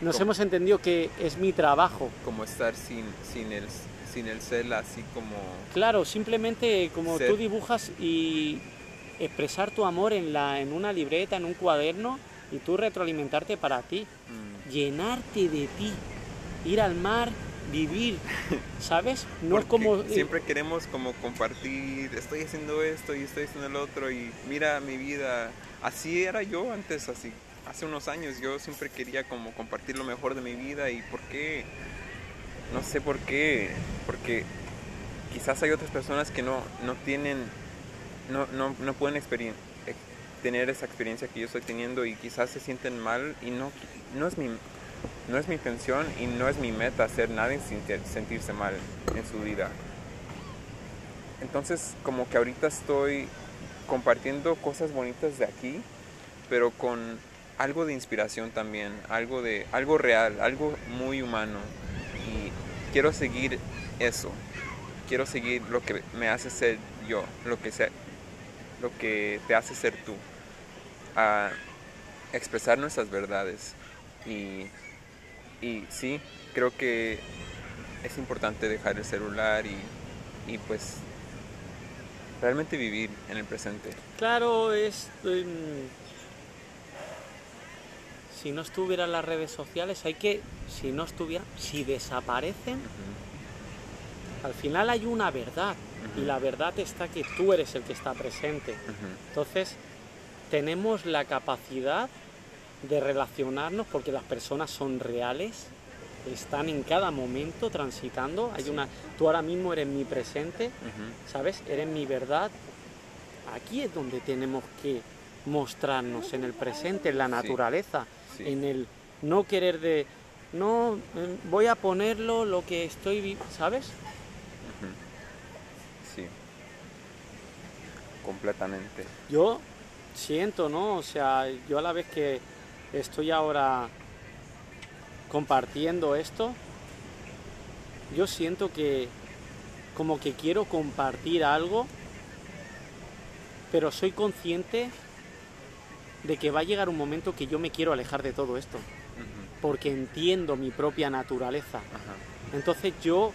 A: Nos
B: ¿Cómo?
A: hemos entendido que es mi trabajo.
B: Como estar sin, sin, el, sin el cel así como...
A: Claro, simplemente como
B: Ser.
A: tú dibujas y expresar tu amor en, la, en una libreta, en un cuaderno y tú retroalimentarte para ti,
B: mm,
A: llenarte de ti, ir al mar, vivir, ¿sabes? No es
B: porque
A: como... eh,
B: Siempre queremos como compartir, estoy haciendo esto y estoy haciendo el otro y mira mi vida. Así era yo antes, así. Hace unos años yo siempre quería como compartir lo mejor de mi vida y ¿por qué? No sé por qué. Porque quizás hay otras personas que no, no tienen, no, no, no pueden experien- tener esa experiencia que yo estoy teniendo y quizás se sienten mal y no, no es mi no es mi intención y no es mi meta hacer nadie sinti- sentirse mal en su vida. Entonces, como que ahorita estoy compartiendo cosas bonitas de aquí, pero con algo de inspiración también, algo de algo real, algo muy humano y quiero seguir eso. Quiero seguir lo que me hace ser yo, lo que sea, lo que te hace ser tú. A expresar nuestras verdades y y sí, creo que es importante dejar el celular y, y pues realmente vivir en el presente.
A: Claro, es... em, si no estuvieran las redes sociales, hay que... Si no estuvieran... Si desaparecen, al final hay una verdad. Y la verdad está que tú eres el que está presente. Entonces, tenemos la capacidad de relacionarnos porque las personas son reales, están en cada momento transitando. Hay
B: Sí.
A: una, tú ahora mismo eres mi presente, ¿sabes? Eres mi verdad. Aquí es donde tenemos que mostrarnos en el presente, en la naturaleza,
B: Sí.
A: en el no querer de no eh, voy a ponerlo lo que estoy, vi-", ¿sabes?
B: Sí. Completamente.
A: Yo siento, ¿no? O sea, yo a la vez que estoy ahora compartiendo esto, yo siento que como que quiero compartir algo, pero soy consciente de que va a llegar un momento que yo me quiero alejar de todo esto, porque entiendo mi propia naturaleza.
B: ajá.
A: Entonces yo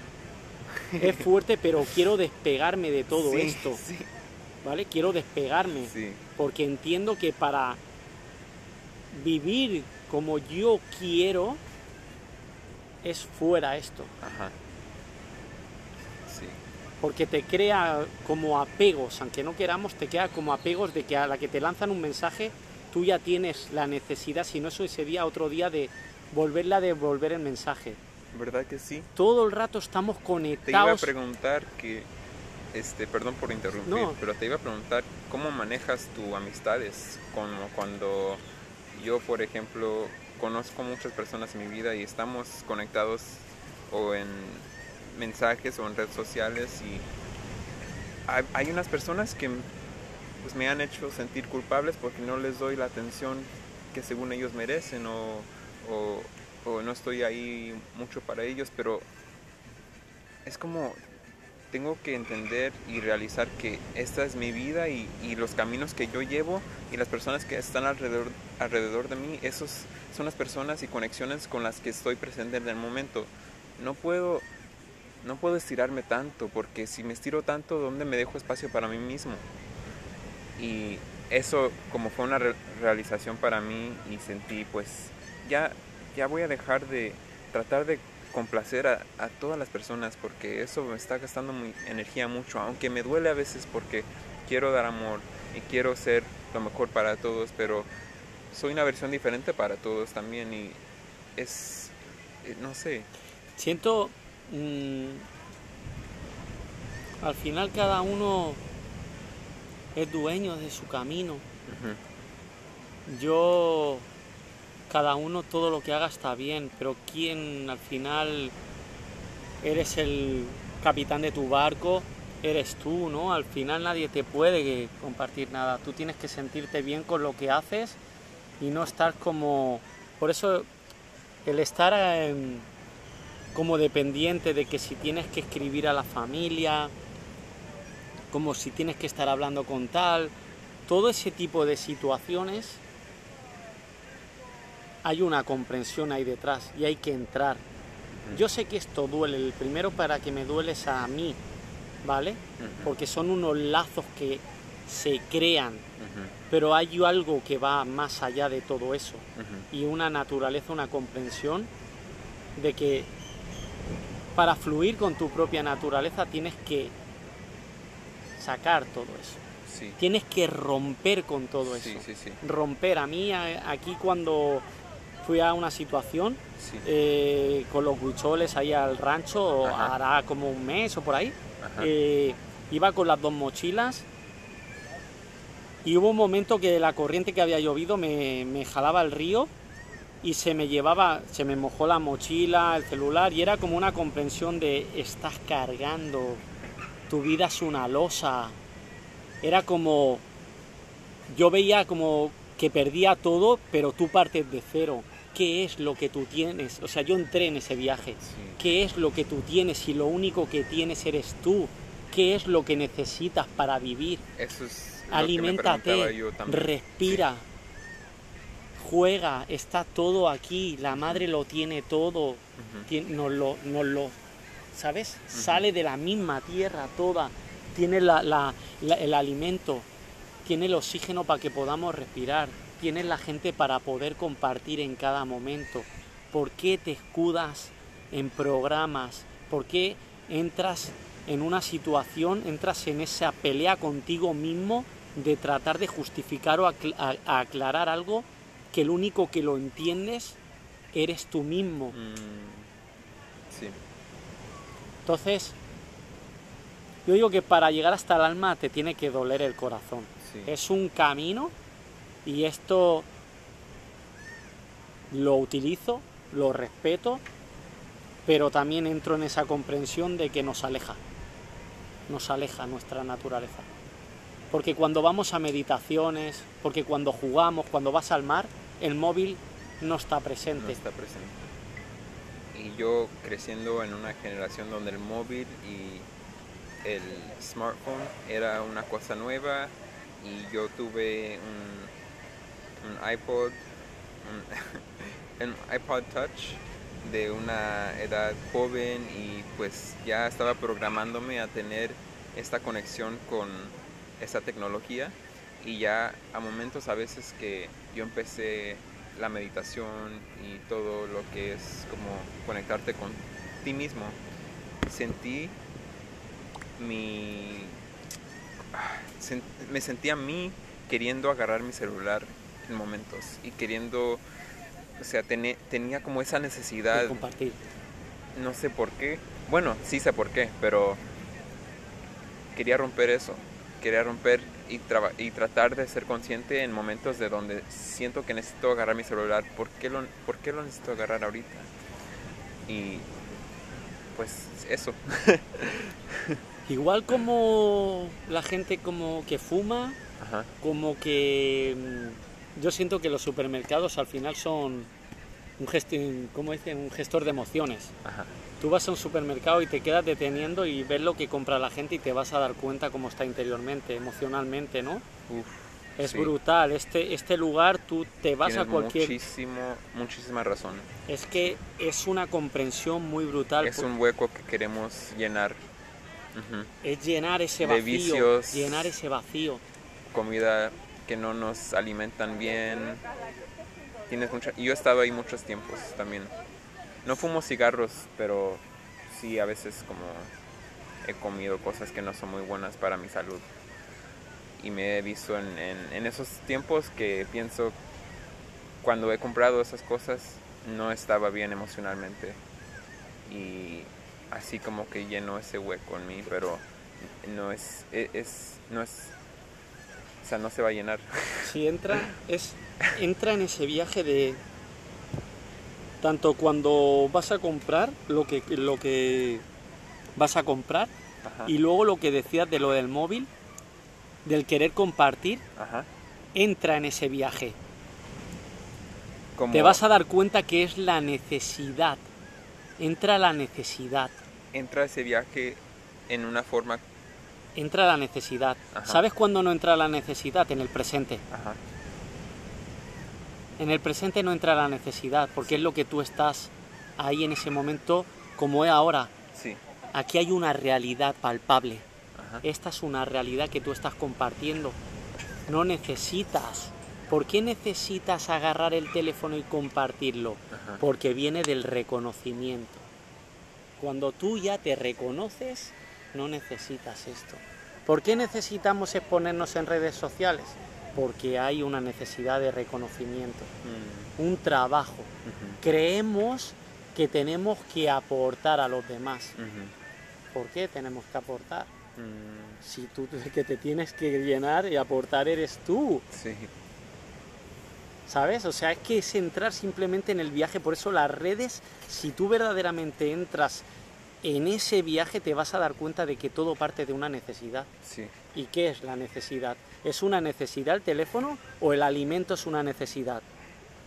A: es fuerte, pero quiero despegarme de todo
B: Sí,
A: esto,
B: Sí,
A: ¿vale? Quiero despegarme
B: sí.
A: porque entiendo que para vivir como yo quiero es fuera esto,
B: Ajá. Sí.
A: porque te crea como apegos, aunque no queramos, te queda como apegos de que a la que te lanzan un mensaje, tú ya tienes la necesidad, si no eso ese día, otro día, de volverle a devolver el mensaje.
B: ¿Verdad que sí?
A: Todo el rato estamos
B: Te iba a
A: conectados.
B: preguntar que este, perdón por interrumpir,
A: No.
B: pero te iba a preguntar cómo manejas tus amistades, como cuando yo, por ejemplo, conozco muchas personas en mi vida y estamos conectados o en mensajes o en redes sociales y hay, unas personas que pues, me han hecho sentir culpables porque no les doy la atención que según ellos merecen o- o no estoy ahí mucho para ellos, pero es como tengo que entender y realizar que esta es mi vida y, los caminos que yo llevo y las personas que están alrededor, alrededor de mí, esos son las personas y conexiones con las que estoy presente en el momento. No puedo, no puedo estirarme tanto porque si me estiro tanto, ¿dónde me dejo espacio para mí mismo? Y eso como fue una re- realización para mí y sentí pues ya, ya voy a dejar de tratar de complacer a, a todas las personas porque eso me está gastando mi energía mucho, aunque me duele a veces porque quiero dar amor y quiero ser lo mejor para todos, pero soy una versión diferente para todos también y es, eh, no sé,
A: Siento, mm, al final cada uno es dueño de su camino. Yo, cada uno todo lo que haga está bien, pero ¿quién al final eres el capitán de tu barco? Eres tú, ¿no? Al final nadie te puede compartir nada. Tú tienes que sentirte bien con lo que haces y no estar como... Por eso el estar como dependiente de que si tienes que escribir a la familia, como si tienes que estar hablando con tal, todo ese tipo de situaciones hay una comprensión ahí detrás y hay que entrar. Yo sé que esto duele, el primero para que me duele es a mí, ¿vale? Porque son unos lazos que se crean, pero hay algo que va más allá de todo eso. Y una naturaleza, una comprensión de que para fluir con tu propia naturaleza tienes que sacar todo eso,
B: sí,
A: tienes que romper con todo eso.
B: sí, sí, sí,
A: romper. A mí aquí cuando fui a una situación
B: sí,
A: eh, con los huicholes ahí al rancho,
B: Ajá.
A: hará como un mes o por ahí, eh, iba con las dos mochilas y hubo un momento que la corriente que había llovido me, me jalaba el río y se me llevaba, se me mojó la mochila, el celular y era como una comprensión de estás cargando, tu vida es una losa. Era como, yo veía como que perdía todo, pero tú partes de cero. ¿Qué es lo que tú tienes? O sea, yo entré en ese viaje.
B: sí,
A: ¿Qué es lo que tú tienes y lo único que tienes eres tú? ¿Qué es lo que necesitas para vivir?
B: eso es
A: Aliméntate,
B: yo
A: respira, juega, está todo aquí, la madre lo tiene todo, tien- nos lo, nos lo, ¿sabes? Sale de la misma tierra toda, tiene la- la- la- el alimento, tiene el oxígeno para que podamos respirar, tiene la gente para poder compartir en cada momento. ¿Por qué te escudas en programas? ¿Por qué entras en una situación, entras en esa pelea contigo mismo de tratar de justificar o acl- aclarar algo que el único que lo entiendes eres tú mismo?
B: mm, sí,
A: Entonces, yo digo que para llegar hasta el alma te tiene que doler el corazón.
B: sí,
A: Es un camino y esto lo utilizo, lo respeto, pero también entro en esa comprensión de que nos aleja, nos aleja nuestra naturaleza. Porque cuando vamos a meditaciones, porque cuando jugamos, cuando vas al mar, el móvil no está
B: no
A: presente.
B: está presente. Y yo creciendo en una generación donde el móvil y el smartphone era una cosa nueva y yo tuve un, un iPod, un, iPod Touch de una edad joven y pues ya estaba programándome a tener esta conexión con esta tecnología. Y ya a momentos a veces que yo empecé la meditación y todo lo que es como conectarte con ti mismo, sentí mi... ah, me sentía a mí queriendo agarrar mi celular en momentos y queriendo, o sea, tené- tenía como esa
A: de
B: necesidad,
A: compartir.
B: no sé por qué, bueno, sí sé por qué, pero quería romper eso, quería romper y, traba- y tratar de ser consciente en momentos de donde siento que necesito agarrar mi celular. ¿Por qué lo, por qué lo necesito agarrar ahorita? Y pues eso.
A: Igual como la gente como que fuma,
B: Ajá.
A: como que mm, yo siento que los supermercados al final son un gestor, ¿cómo dicen? Un gestor de emociones.
B: Ajá.
A: Tú vas a un supermercado y te quedas deteniendo y ves lo que compra la gente y te vas a dar cuenta cómo está interiormente, emocionalmente, ¿no?
B: Uf,
A: Es
B: sí.
A: brutal. Este, este lugar tú te vas
B: Tienes
A: a cualquier...
B: muchísimo, muchísima razón.
A: Es que es una comprensión muy brutal.
B: Es
A: por-
B: un hueco que queremos llenar.
A: Es llenar ese
B: de
A: vacío.
B: vicios.
A: Llenar ese vacío.
B: Comida que no nos alimentan bien. Tienes mucha... Yo he estado ahí muchos tiempos también. No fumo cigarros, pero sí a veces como he comido cosas que no son muy buenas para mi salud. Y me he visto en, en- esos tiempos que pienso cuando he comprado esas cosas no estaba bien emocionalmente. Y así como que llenó ese hueco en mí, pero no es, e- es, no es, o sea, no se va a llenar.
A: Si entra, es, entra en ese viaje de tanto cuando vas a comprar lo que, lo que vas a comprar
B: Ajá,
A: y luego lo que decías de lo del móvil, del querer compartir,
B: ajá.
A: entra en ese viaje.
B: Como
A: Te vas a dar cuenta que es la necesidad. Entra la necesidad.
B: entra ese viaje en una forma,
A: Entra la necesidad.
B: Ajá.
A: ¿Sabes cuándo no entra la necesidad? En el presente.
B: ajá,
A: En el presente no entra la necesidad, porque es lo que tú estás ahí en ese momento, como es ahora.
B: sí,
A: Aquí hay una realidad palpable.
B: ajá,
A: Esta es una realidad que tú estás compartiendo. No necesitas. ¿Por qué necesitas agarrar el teléfono y compartirlo? Porque viene del reconocimiento. Cuando tú ya te reconoces, no necesitas esto. ¿Por qué necesitamos exponernos en redes sociales? Porque hay una necesidad de reconocimiento,
B: mm,
A: un trabajo. Creemos que tenemos que aportar a los demás. ¿Por qué tenemos que aportar?
B: mm,
A: Si tú que te tienes que llenar y aportar eres tú,
B: sí,
A: ¿sabes? O sea, es que es entrar simplemente en el viaje, por eso las redes, si tú verdaderamente entras en ese viaje, te vas a dar cuenta de que todo parte de una necesidad.
B: sí,
A: ¿Y qué es la necesidad? ¿Es una necesidad el teléfono o el alimento es una necesidad?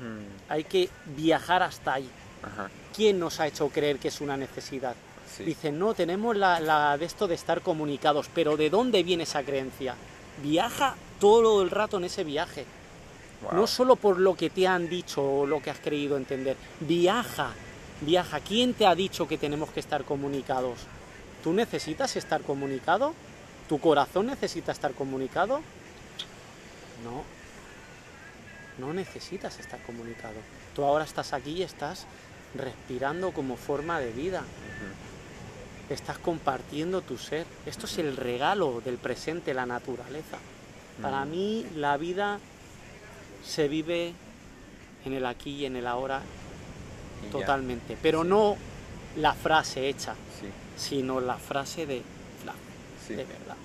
B: mm,
A: Hay que viajar hasta ahí.
B: ajá,
A: ¿Quién nos ha hecho creer que es una necesidad?
B: sí,
A: Dicen, no, tenemos la, la de esto de estar comunicados, pero ¿de dónde viene esa creencia? Viaja todo el rato en ese viaje.
B: wow,
A: No solo por lo que te han dicho o lo que has creído entender. Viaja, viaja. ¿Quién te ha dicho que tenemos que estar comunicados? ¿Tú necesitas estar comunicado? ¿Tu corazón necesita estar comunicado? No. No necesitas estar comunicado. Tú ahora estás aquí y estás respirando como forma de vida. Estás compartiendo tu ser. Esto es el regalo del presente, la naturaleza. Para
B: mm,
A: mí la vida se vive en el aquí y en el ahora
B: ya,
A: totalmente, pero
B: Sí.
A: no la frase hecha,
B: sí,
A: sino la frase de, la-
B: sí.
A: de verdad.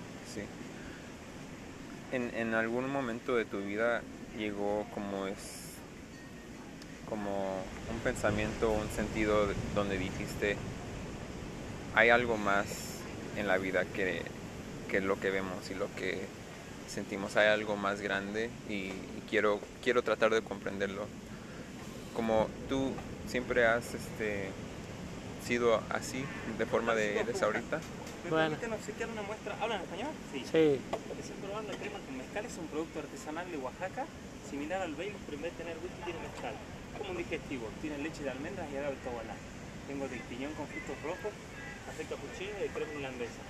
B: En, en algún momento de tu vida llegó como es como un pensamiento, un sentido de- donde dijiste hay algo más en la vida que, que lo que vemos y lo que sentimos, hay algo más grande y, y quiero, quiero tratar de comprenderlo. Como tú siempre has este, sido así, de forma de eres ahorita.
D: ¿Me
A: Bueno.
D: permiten obsequiar una muestra? ¿Hablan español? Sí.
A: Sí,
D: Estoy probando crema con mezcal, es un producto artesanal de Oaxaca, similar al Baileys, pero en vez de tener whisky tiene mezcal. Como un digestivo, tiene leche de almendras y agave tobalá. Tengo del piñón con frutos rojos, café capuchino y crema irlandesa.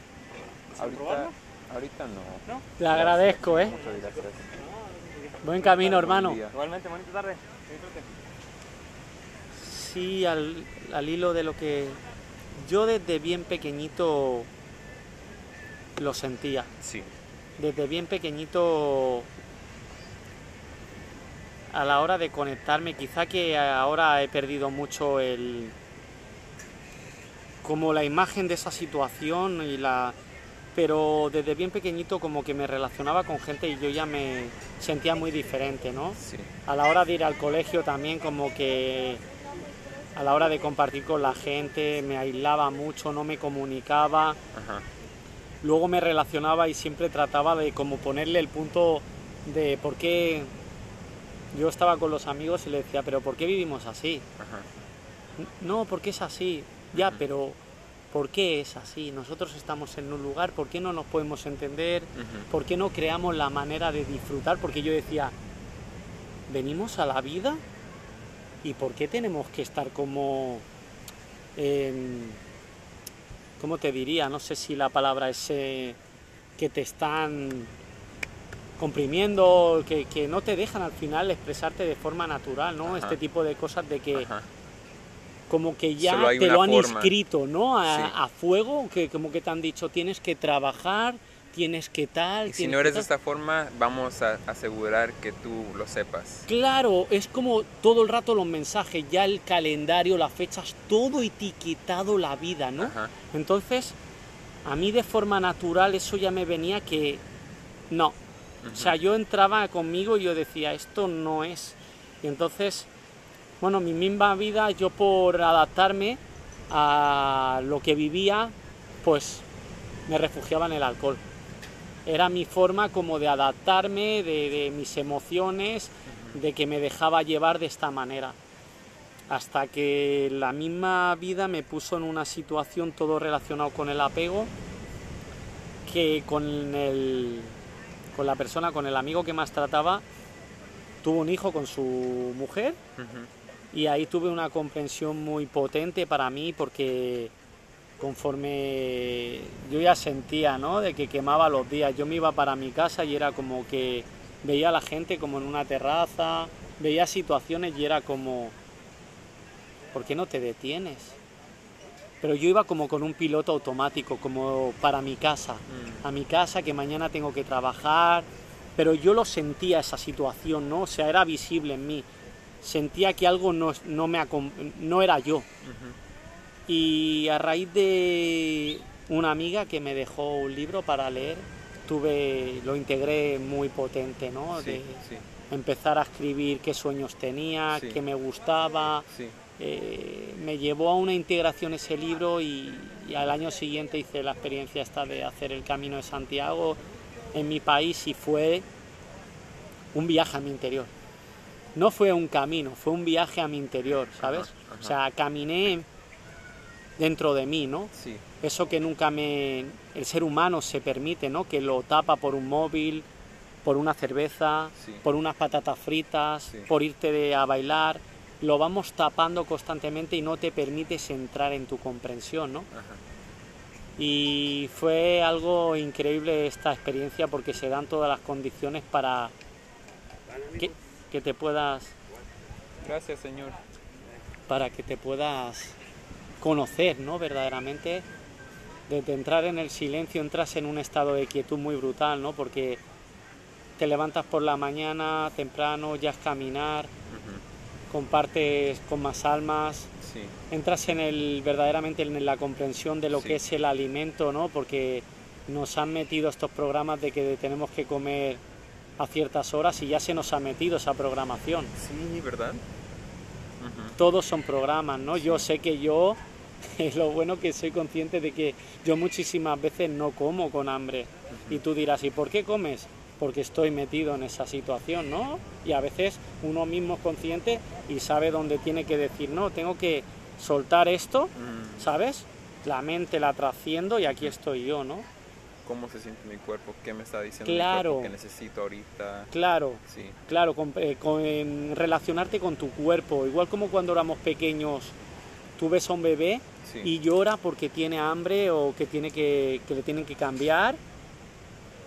D: ¿Desea
B: Ahorita,
D: probarlo?
B: ahorita no.
D: ¿No?
A: le agradezco, ¿eh?
B: Muchas gracias.
D: No,
A: Buen camino, hermano.
B: Buen.
D: Igualmente, bonita tarde. Que disfruten.
A: Sí, al, al hilo de lo que yo desde bien pequeñito lo sentía.
B: Sí.
A: desde bien pequeñito a la hora de conectarme, quizá que ahora he perdido mucho el como la imagen de esa situación y la pero desde bien pequeñito como que me relacionaba con gente y yo ya me sentía muy diferente, ¿no?
B: Sí.
A: A la hora de ir al colegio también como que a la hora de compartir con la gente me aislaba mucho, no me comunicaba.
B: Ajá.
A: Luego me relacionaba y siempre trataba de como ponerle el punto de por qué yo estaba con los amigos y le decía, pero ¿por qué vivimos así?
B: Ajá.
A: No, porque es así. Ya, pero ¿por qué es así? Nosotros estamos en un lugar, ¿por qué no nos podemos entender? ¿Por qué no creamos la manera de disfrutar? Porque yo decía, venimos a la vida y ¿por qué tenemos que estar como... em, ¿Cómo te diría? No sé si la palabra es eh, que te están comprimiendo, que, que no te dejan al final expresarte de forma natural, ¿no?
B: Ajá.
A: Este tipo de cosas de que
B: Ajá.
A: como que ya te lo han
B: forma.
A: inscrito, ¿no? A,
B: Sí.
A: a fuego, que como que te han dicho tienes que trabajar, tienes que tal.
B: Y si no eres de
A: tal".
B: esta forma, vamos a asegurar que tú lo sepas.
A: Claro, es como todo el rato los mensajes, ya el calendario, las fechas, todo etiquetado la vida, ¿no?
B: Ajá.
A: Entonces, a mí de forma natural eso ya me venía que no. O sea, yo entraba conmigo y yo decía, esto no es. Y entonces, bueno, mi misma vida, yo por adaptarme a lo que vivía, pues me refugiaba en el alcohol. Era mi forma como de adaptarme de, de mis emociones, de que me dejaba llevar de esta manera. Hasta que la misma vida me puso en una situación todo relacionado con el apego, que con, el, con la persona, con el amigo que más trataba, tuvo un hijo con su mujer y ahí tuve una comprensión muy potente para mí porque conforme yo ya sentía, ¿no? De que quemaba los días, yo me iba para mi casa y era como que veía a la gente como en una terraza, veía situaciones y era como, ¿por qué no te detienes? Pero yo iba como con un piloto automático, como para mi casa,
B: Mm.
A: a mi casa, que mañana tengo que trabajar, pero yo lo sentía esa situación, ¿no? O sea, era visible en mí. Sentía que algo no, no, me, acom- no era yo.
B: Ujú.
A: Y a raíz de una amiga que me dejó un libro para leer, tuve, lo integré muy potente, ¿no?
B: Sí,
A: De
B: sí,
A: empezar a escribir qué sueños tenía,
B: Sí.
A: qué me gustaba. Eh, me llevó a una integración ese libro y, y al año siguiente hice la experiencia esta de hacer el Camino de Santiago en mi país y fue un viaje a mi interior. No fue un camino, fue un viaje a mi interior, ¿sabes?
B: Ajá, ajá.
A: O sea, caminé dentro de mí, ¿no?
B: Sí,
A: Eso que nunca me el ser humano se permite, ¿no? Que lo tapa por un móvil, por una cerveza,
B: Sí.
A: por unas patatas fritas,
B: Sí.
A: por irte de- a bailar, lo vamos tapando constantemente y no te permites entrar en tu comprensión, ¿no?
B: ajá.
A: Y fue algo increíble esta experiencia porque se dan todas las condiciones para que, que te puedas
B: Gracias, Señor.
A: para que te puedas conocer, ¿no? Verdaderamente, desde entrar en el silencio entras en un estado de quietud muy brutal, ¿no? Porque te levantas por la mañana temprano, ya es caminar,
B: Ujú.
A: compartes con más almas,
B: Sí,
A: entras en el verdaderamente en la comprensión de lo
B: Sí.
A: que es el alimento, ¿no? Porque nos han metido estos programas de que tenemos que comer a ciertas horas y ya se nos ha metido esa programación.
B: sí, ¿verdad? Ujú.
A: todos son programas, ¿no? Yo sé que yo, lo bueno que soy consciente de que yo muchísimas veces no como con hambre. Y tú dirás, ¿y por qué comes? Porque estoy metido en esa situación, ¿no? Y a veces uno mismo es consciente y sabe dónde tiene que decir, no, tengo que soltar esto,
B: Mm,
A: ¿sabes? La mente la trasciendo y aquí estoy yo, ¿no?
B: ¿Cómo se siente mi cuerpo? ¿Qué me está diciendo
A: Claro.
B: mi cuerpo que necesito ahorita?
A: Claro,
B: Sí,
A: Claro, con, eh, con- relacionarte con tu cuerpo, igual como cuando éramos pequeños, tú ves a un bebé
B: sí.
A: y llora porque tiene hambre o que, tiene que, que le tienen que cambiar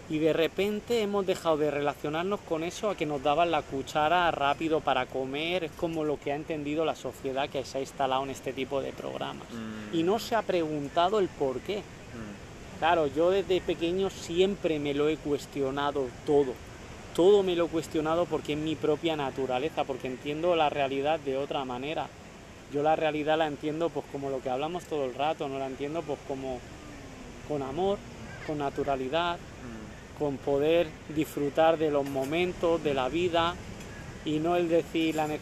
A: y de repente hemos dejado de relacionarnos con eso a que nos daban la cuchara rápido para comer, es como lo que ha entendido la sociedad que se ha instalado en este tipo de programas.
B: Mm,
A: Y no se ha preguntado el por qué.
B: mm,
A: Claro, yo desde pequeño siempre me lo he cuestionado todo. Todo me lo he cuestionado porque es mi propia naturaleza, porque entiendo la realidad de otra manera yo la realidad la entiendo pues como lo que hablamos todo el rato, no la entiendo pues como con amor, con naturalidad,
B: mm.
A: con poder disfrutar de los momentos, de la vida y no el decir la